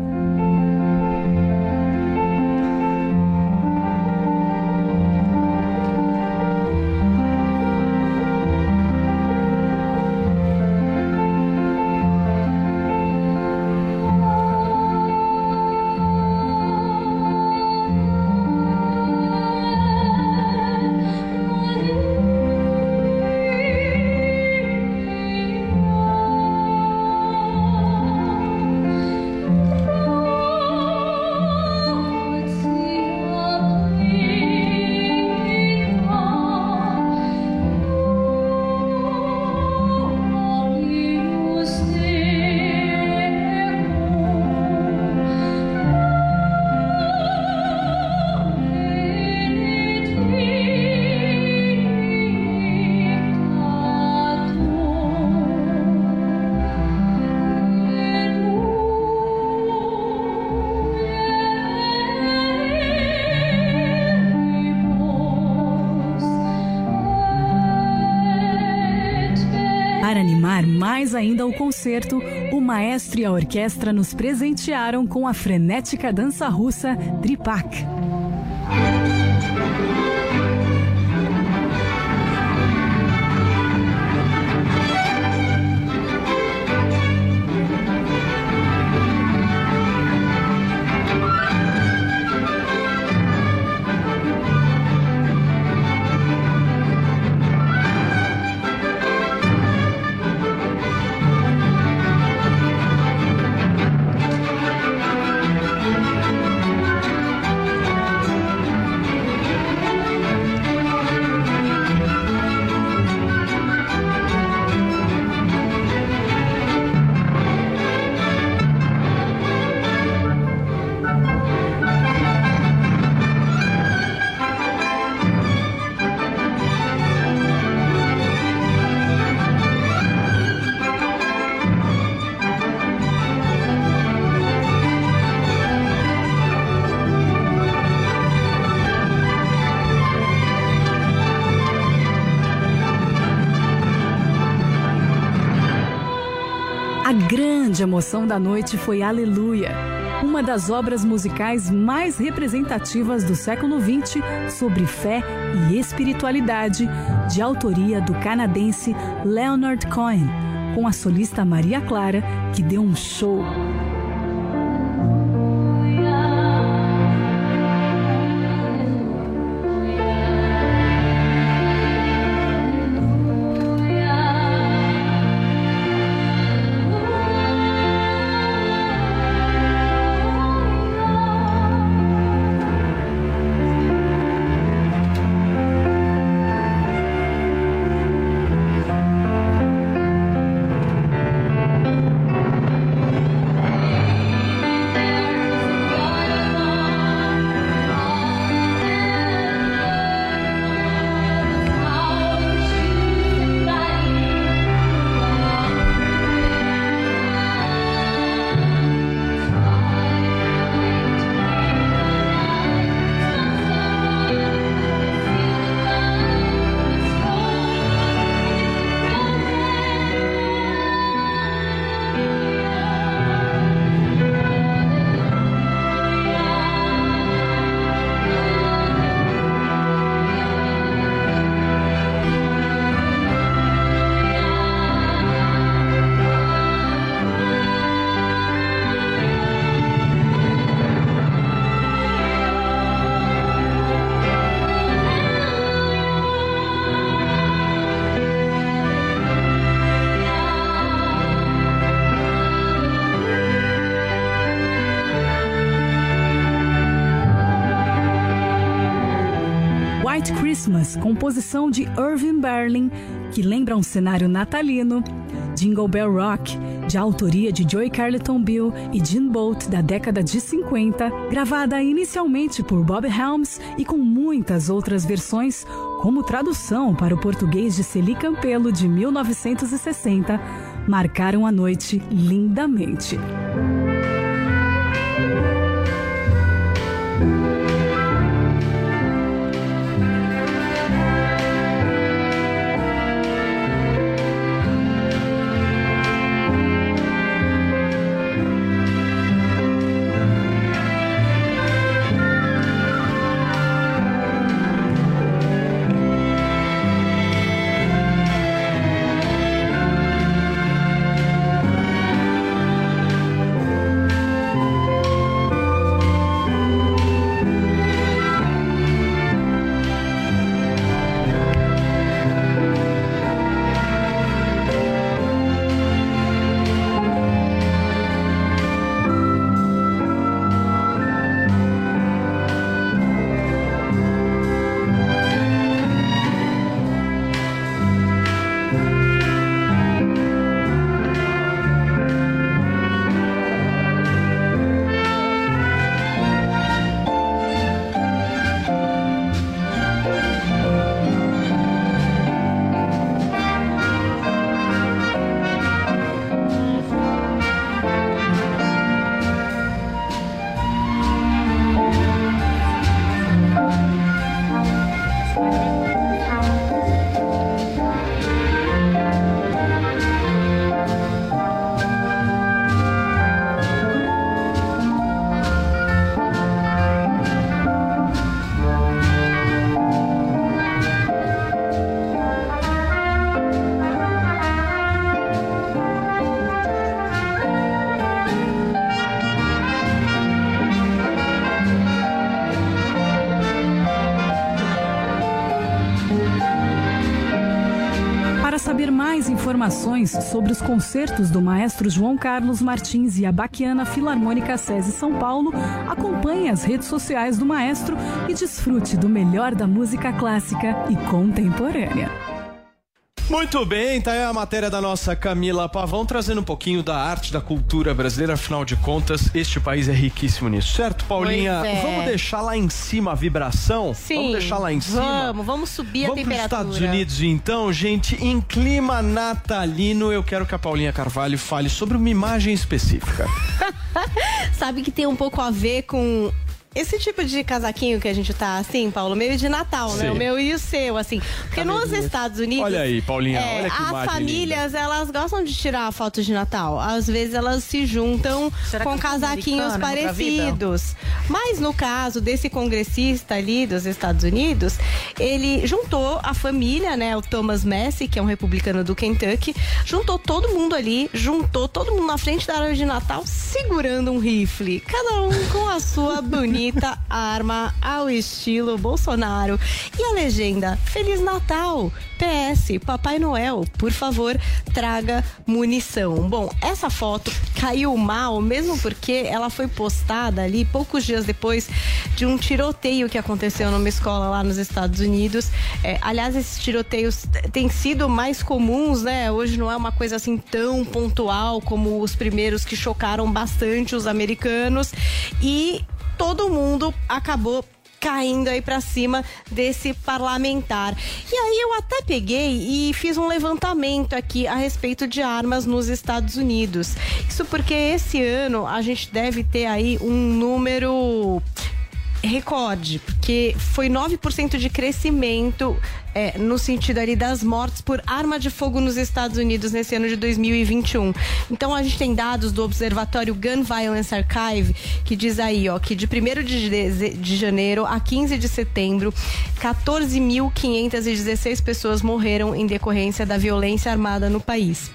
Concerto, o maestro e a orquestra nos presentearam com a frenética dança russa Tripak. Grande emoção da noite foi Aleluia, uma das obras musicais mais representativas do século XX sobre fé e espiritualidade, de autoria do canadense Leonard Cohen, com a solista Maria Clara, que deu um show. Composição de Irving Berlin, que lembra um cenário natalino. Jingle Bell Rock, de autoria de Joey Carleton Bill e Gene Bolt, da década de 50, gravada inicialmente por Bob Helms e com muitas outras versões, como tradução para o português de Celi Campelo, de 1960, marcaram a noite lindamente. Informações sobre os concertos do maestro João Carlos Martins e a Baquiana Filarmônica SESI São Paulo, acompanhe as redes sociais do maestro e desfrute do melhor da música clássica e contemporânea. Muito bem, tá aí a matéria da nossa Camila Pavão trazendo um pouquinho da arte, da cultura brasileira. Afinal de contas, este país é riquíssimo nisso, certo, Paulinha? É. Vamos deixar lá em cima a vibração? Sim. Vamos deixar lá em cima? Vamos, vamos subir a Vamos para os temperatura. Estados Unidos então, gente, em clima natalino, eu quero que a Paulinha Carvalho fale sobre uma imagem específica. Sabe que tem um pouco a ver com esse tipo de casaquinho que a gente tá assim, Paulo, meio de Natal, né? Sim. O meu e o seu, assim. Porque nos Estados Unidos. Olha aí, Paulinha, é, olha que As famílias, elas gostam de tirar fotos de Natal. Às vezes elas se juntam Será com é casaquinhos vi, parecidos. Mas no caso desse congressista ali dos Estados Unidos, ele juntou a família, né? O Thomas Messi, que é um republicano do Kentucky, juntou todo mundo ali, juntou todo mundo na frente da árvore de Natal, segurando um rifle. Cada um com a sua bonita arma ao estilo Bolsonaro. E a legenda: Feliz Natal! PS, Papai Noel, por favor, traga munição. Bom, essa foto caiu mal, mesmo porque ela foi postada ali poucos dias depois de um tiroteio que aconteceu numa escola lá nos Estados Unidos. É, aliás, esses tiroteios têm sido mais comuns, né? Hoje não é uma coisa assim tão pontual como os primeiros que chocaram bastante os americanos. E todo mundo acabou caindo aí pra cima desse parlamentar. E aí eu até peguei e fiz um levantamento aqui a respeito de armas nos Estados Unidos. Isso porque esse ano a gente deve ter aí um número recorde, porque foi 9% de crescimento é, no sentido ali das mortes por arma de fogo nos Estados Unidos nesse ano de 2021. Então a gente tem dados do Observatório Gun Violence Archive que diz aí, ó, que de 1 de, de janeiro a 15 de setembro, 14.516 pessoas morreram em decorrência da violência armada no país.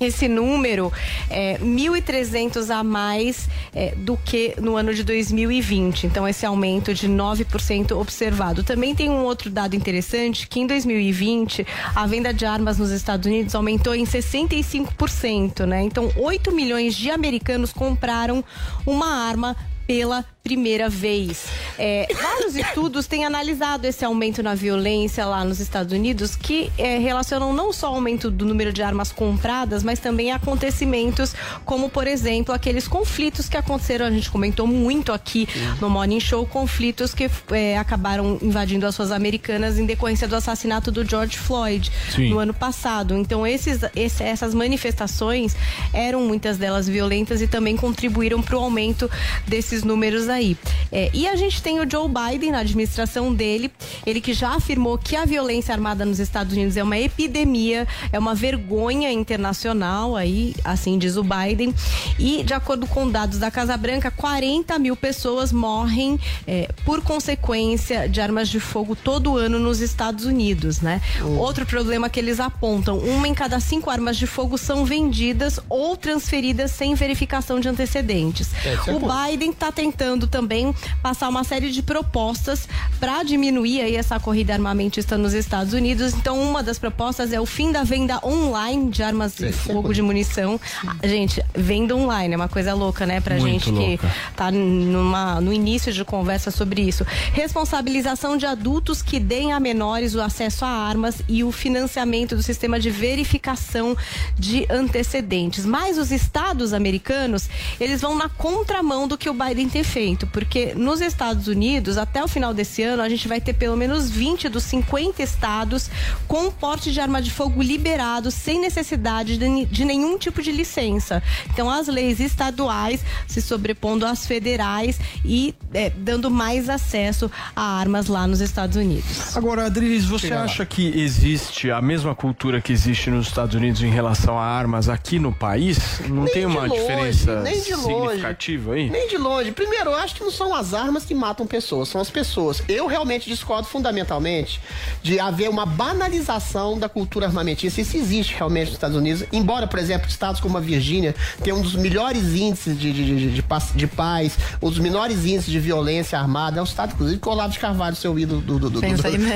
Esse número é 1.300 a mais é, do que no ano de 2020. Então, esse aumento de 9% observado. Também tem um outro dado interessante, que em 2020, a venda de armas nos Estados Unidos aumentou em 65%, né? Então, 8 milhões de americanos compraram uma arma pela primeira vez. É, vários estudos têm analisado esse aumento na violência lá nos Estados Unidos, que é, relacionam não só o aumento do número de armas compradas, mas também acontecimentos como, por exemplo, aqueles conflitos que aconteceram, a gente comentou muito aqui no Morning Show, conflitos que é, acabaram invadindo as suas americanas em decorrência do assassinato do George Floyd Sim. no ano passado. Então, esses, esse- essas manifestações eram muitas delas violentas e também contribuíram para o aumento desses números aí. É, e a gente tem o Joe Biden na administração dele, ele que já afirmou que a violência armada nos Estados Unidos é uma epidemia, é uma vergonha internacional, aí, assim diz o Biden. E de acordo com dados da Casa Branca, 40 mil pessoas morrem é, por consequência de armas de fogo todo ano nos Estados Unidos, né? Outro problema que eles apontam: uma em cada cinco armas de fogo são vendidas ou transferidas sem verificação de antecedentes. É, é o. Biden está tentando também passar uma série de propostas para diminuir aí essa corrida armamentista nos Estados Unidos. Então, uma das propostas é o fim da venda online de armas de fogo, de munição. Ah, Gente, venda online é uma coisa louca, né? Pra Muito gente louca. que tá numa, no início de conversa sobre isso. Responsabilização de adultos que deem a menores o acesso a armas e o financiamento do sistema de verificação de antecedentes. Mas os estados americanos, eles vão na contramão do que o Biden tem feito, porque nos Estados Unidos, até o final desse ano, a gente vai ter pelo menos 20 dos 50 estados com porte de arma de fogo liberado sem necessidade de, de nenhum tipo de licença. Então, as leis estaduais se sobrepondo às federais e é, dando mais acesso a armas lá nos Estados Unidos. Agora, Adriles, você Chega lá. acha que existe a mesma cultura que existe nos Estados Unidos em relação a armas aqui no país? Não Nem tem de uma longe, diferença nem de longe. significativa aí? Nem de longe. Primeiro, a acho que não são as armas que matam pessoas, são as pessoas. Eu realmente discordo fundamentalmente de haver uma banalização da cultura armamentista. Isso existe realmente nos Estados Unidos. Embora, por exemplo, estados como a Virgínia tenham um dos melhores índices de, de, de, de, paz- de paz, um dos menores índices de violência armada. É um estado, inclusive, que o Olavo de Carvalho, seu ídolo do, do, do, do,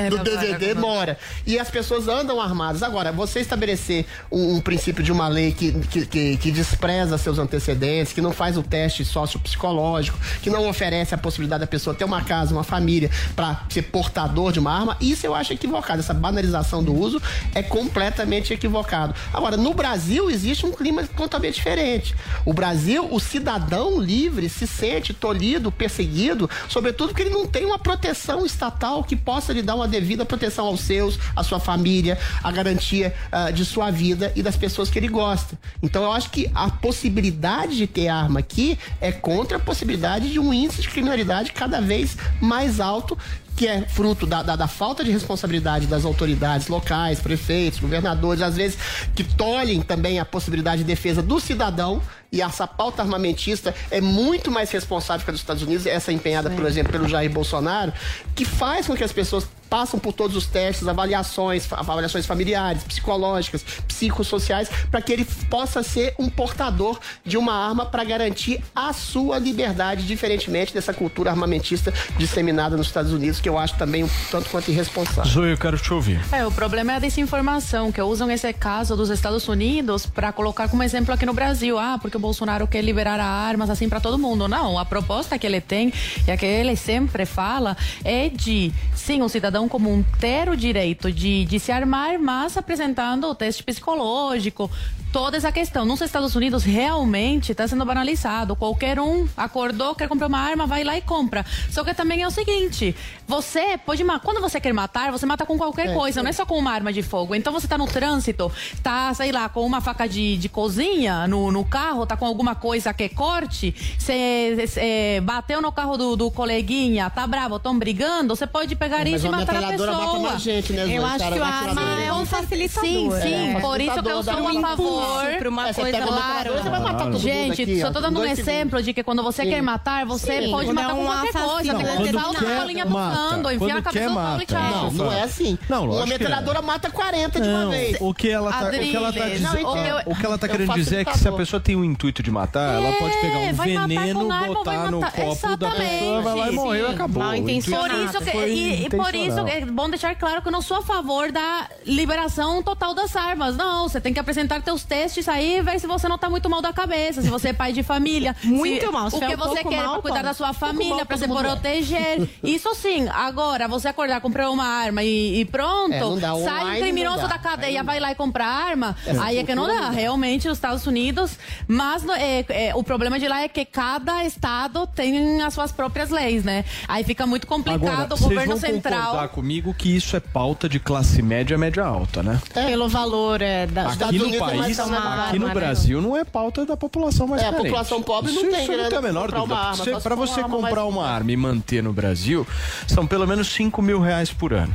do- DVD, mora. E as pessoas andam armadas. Agora, você estabelecer um, um princípio de uma lei que, que, que, que despreza seus antecedentes, que não faz o teste sociopsicológico, que não oferece a possibilidade da pessoa ter uma casa, uma família, para ser portador de uma arma, isso eu acho equivocado. Essa banalização do uso é completamente equivocado. Agora, no Brasil existe um clima totalmente diferente. O Brasil, o cidadão livre se sente tolhido, perseguido, sobretudo porque ele não tem uma proteção estatal que possa lhe dar uma devida proteção aos seus, à sua família, a garantia ah, de sua vida e das pessoas que ele gosta. Então eu acho que a possibilidade de ter arma aqui é contra a possibilidade de um índice de criminalidade cada vez mais alto que é fruto da, da, da falta de responsabilidade das autoridades locais, prefeitos, governadores, às vezes que tolhem também a possibilidade de defesa do cidadão. E essa pauta armamentista é muito mais responsável que a dos Estados Unidos, essa empenhada, por exemplo, pelo Jair Bolsonaro, que faz com que as pessoas passam por todos os testes, avaliações, avaliações familiares, psicológicas, psicossociais, para que ele possa ser um portador de uma arma para garantir a sua liberdade, diferentemente dessa cultura armamentista disseminada nos Estados Unidos, que eu acho também um tanto quanto irresponsável. Zoe, eu quero te ouvir. É, o problema é a desinformação, que usam esse caso dos Estados Unidos para colocar como exemplo aqui no Brasil. Ah, porque o Bolsonaro quer liberar armas assim para todo mundo. Não, a proposta que ele tem e a que ele sempre fala é de, sim, um cidadão comum ter o direito de, de se armar, mas apresentando o teste psicológico, toda essa questão. Nos Estados Unidos, realmente está sendo banalizado. Qualquer um acordou, quer comprar uma arma, vai lá e compra. Só que também é o seguinte: você pode matar. Quando você quer matar, você mata com qualquer É, coisa, sim. não é só com uma arma de fogo. Então você tá no trânsito, tá, sei lá, com uma faca de, de cozinha no, no carro, tá com alguma coisa que corte, você é, bateu no carro do, do coleguinha, tá bravo, estão brigando, você pode pegar É, mas isso e uma matar a metralhadora pessoa. mata mais gente, né? Eu acho que a uma arma metralhadora. é um facilitador. Sim, sim, É. por isso que eu sou um favor. pra uma É, você coisa uma claro. metralhadora, Você vai matar todo mundo Gente, aqui, só tô dando um exemplo segundos. de que quando você Sim. quer matar, você Sim. pode Quando matar é com um qualquer coisa. Tem que na quer, bolinha do santo, enfiar a cabeça do Paulo e tchau. Não, não é assim. Não, uma é. metralhadora mata 40 de uma vez. o que ela tá, o que ela Adriles, dizendo, não, eu- o que ela eu querendo dizer é que se a pessoa tem o intuito de matar, ela pode pegar um É, vai matar veneno, com arma ou vai botar no matar- copo da pessoa, vai lá e morreu e acabou. Mal O intuito Por isso que, foi e, e por isso intencional. é bom deixar claro que eu não sou a favor da liberação total das armas. Não, você tem que apresentar teus testes aí e ver se você não tá muito mal da cabeça, se você é pai de família. Muito se, mal, se O tiver que um você pouco quer mal, pra cuidar pode. da sua mal, família, pra todo se mundo é. proteger. Isso sim. Agora, você acordar, comprar uma arma e, e pronto, É, não dá. sai um Online criminoso dá. da cadeia, vai lá e compra arma. Aí é que não cultura dá. não dá. Realmente, os Estados Unidos. Mas no- é, é, o problema de lá é que cada estado tem as suas próprias leis, né? Aí fica muito complicado. Agora, o governo vão central. concordar comigo que isso é pauta de classe média, média alta, né? Pelo valor é, da, Aqui no Unidos é mais país, saudável, aqui no né? Brasil não é pauta da população mais É, a carente. população pobre não isso, tem isso não grana tem a pra menor comprar dúvida. uma arma, Você- Pra você uma arma comprar mais- uma arma e manter no Brasil, são pelo menos 5 mil reais por ano.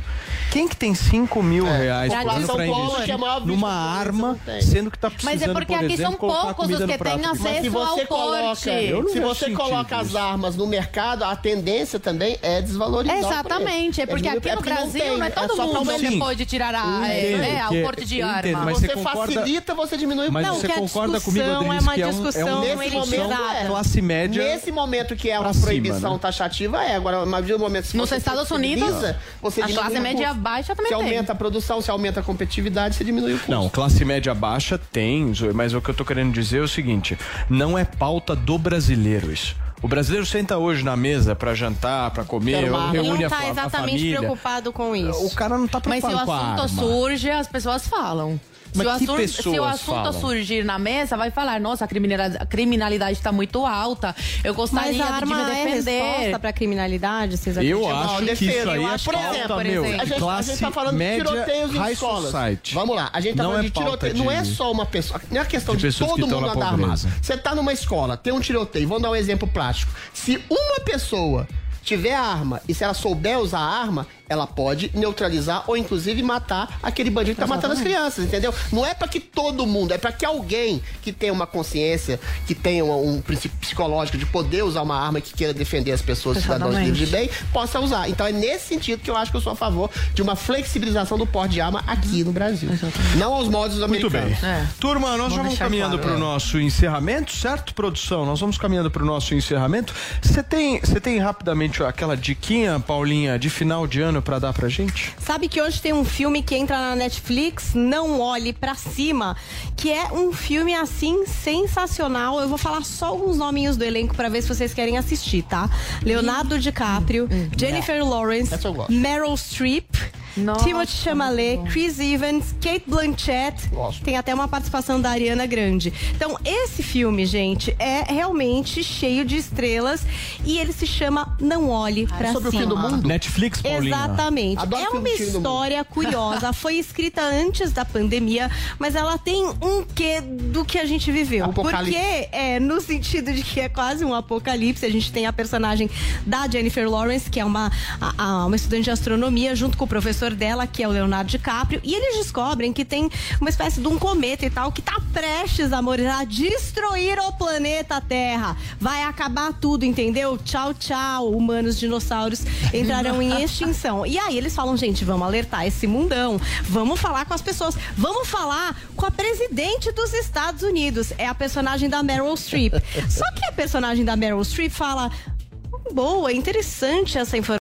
Quem que tem 5 mil reais por ano pra é maior vítima numa arma, sendo que tá precisando, Mas é porque por aqui exemplo, são poucos os que têm acesso você ao coloca, corte. Se você coloca as armas no mercado, a tendência também é desvalorizar. Exatamente, é porque diminuir- aqui no porque Brasil tem, não é todo mundo que pode tirar a, é, né, que- o porte de arma. você, você concorda- facilita, você diminui o Mas você concorda comigo, Adriles, é uma é um, é discussão Nesse momento, é. classe média Nesse momento que é uma proibição né? taxativa, é. Agora, mas no momento se Nos você Estados Unidos, você a classe média. Baixa também Você tem. aumenta a produção, você aumenta a competitividade, você diminui o custo. Não, classe média baixa tem, mas o que eu tô querendo dizer é o seguinte: não é pauta do brasileiro isso. O brasileiro senta hoje na mesa pra jantar, pra comer, Quero uma arma. Ele reúne não a, tá a exatamente família. preocupado com isso. O cara não tá Mas se o preocupado com a assunto surge, as pessoas falam. Mas se, o que assunto, se o assunto falam? surgir na mesa, vai falar: nossa, a criminalidade, a criminalidade está muito alta. Eu Mas gostaria a de arma me é defender. resposta pra criminalidade, vocês Eu acreditam? acho que isso aí é é, pauta, por meu, exemplo. A de gente, a classe gente tá falando média, de tiroteios em escolas. society. Vamos lá, a gente tá Não falando é de tiroteio. Não é de- só uma pessoa. Não é a questão de de, todo mundo andar armado. Você tá numa escola, tem um tiroteio, vamos dar um exemplo prático. Se uma pessoa tiver arma e se ela souber usar a arma, ela pode neutralizar ou inclusive matar aquele bandido que tá matando as crianças, entendeu? Não é pra que todo mundo, é pra que alguém que tenha uma consciência, que tenha um, um princípio psicológico de poder usar uma arma que queira defender as pessoas, cidadãos Exatamente. livres de bem, possa usar. Então é nesse sentido que eu acho que eu sou a favor de uma flexibilização do porte de arma aqui no Brasil. Não aos moldes Muito bem. americanos. Turma, nós já vamos caminhando claro. para o nosso encerramento, certo, produção? Nós vamos caminhando para o nosso encerramento. Você tem, você tem rapidamente aquela diquinha, Paulinha, de final de ano para dar pra gente? Sabe que hoje tem um filme que entra na Netflix, Não Olhe Pra Cima, que é um filme assim sensacional. Eu vou falar só alguns nominhos do elenco pra ver se vocês querem assistir, tá? Leonardo DiCaprio, Jennifer Lawrence, Meryl Streep. Timothée Chalamet, Chris Evans, Kate Blanchett. Tem até uma participação da Ariana Grande. Então, esse filme, gente, é realmente cheio de estrelas e ele se chama Não Olhe Pra sobre o Cima. fim do mundo? Netflix, Paulinha. Exatamente. Adoro é uma história curiosa. Foi escrita antes da pandemia, mas ela tem um quê do que a gente viveu. Apocalipse. Porque é no sentido de que é quase um apocalipse. A gente tem a personagem da Jennifer Lawrence, que é uma, a- a- uma estudante de astronomia, junto com o professor dela, que é o Leonardo DiCaprio, e eles descobrem que tem uma espécie de um cometa e tal que tá prestes a morrer, a destruir o planeta Terra. Vai acabar tudo, entendeu? Tchau, tchau. Humanos, dinossauros entrarão em extinção. E aí eles falam, gente, vamos alertar esse mundão, vamos falar com as pessoas, vamos falar com a presidente dos Estados Unidos. É a personagem da Meryl Streep. Só que a personagem da Meryl Streep fala. Boa, interessante essa informação.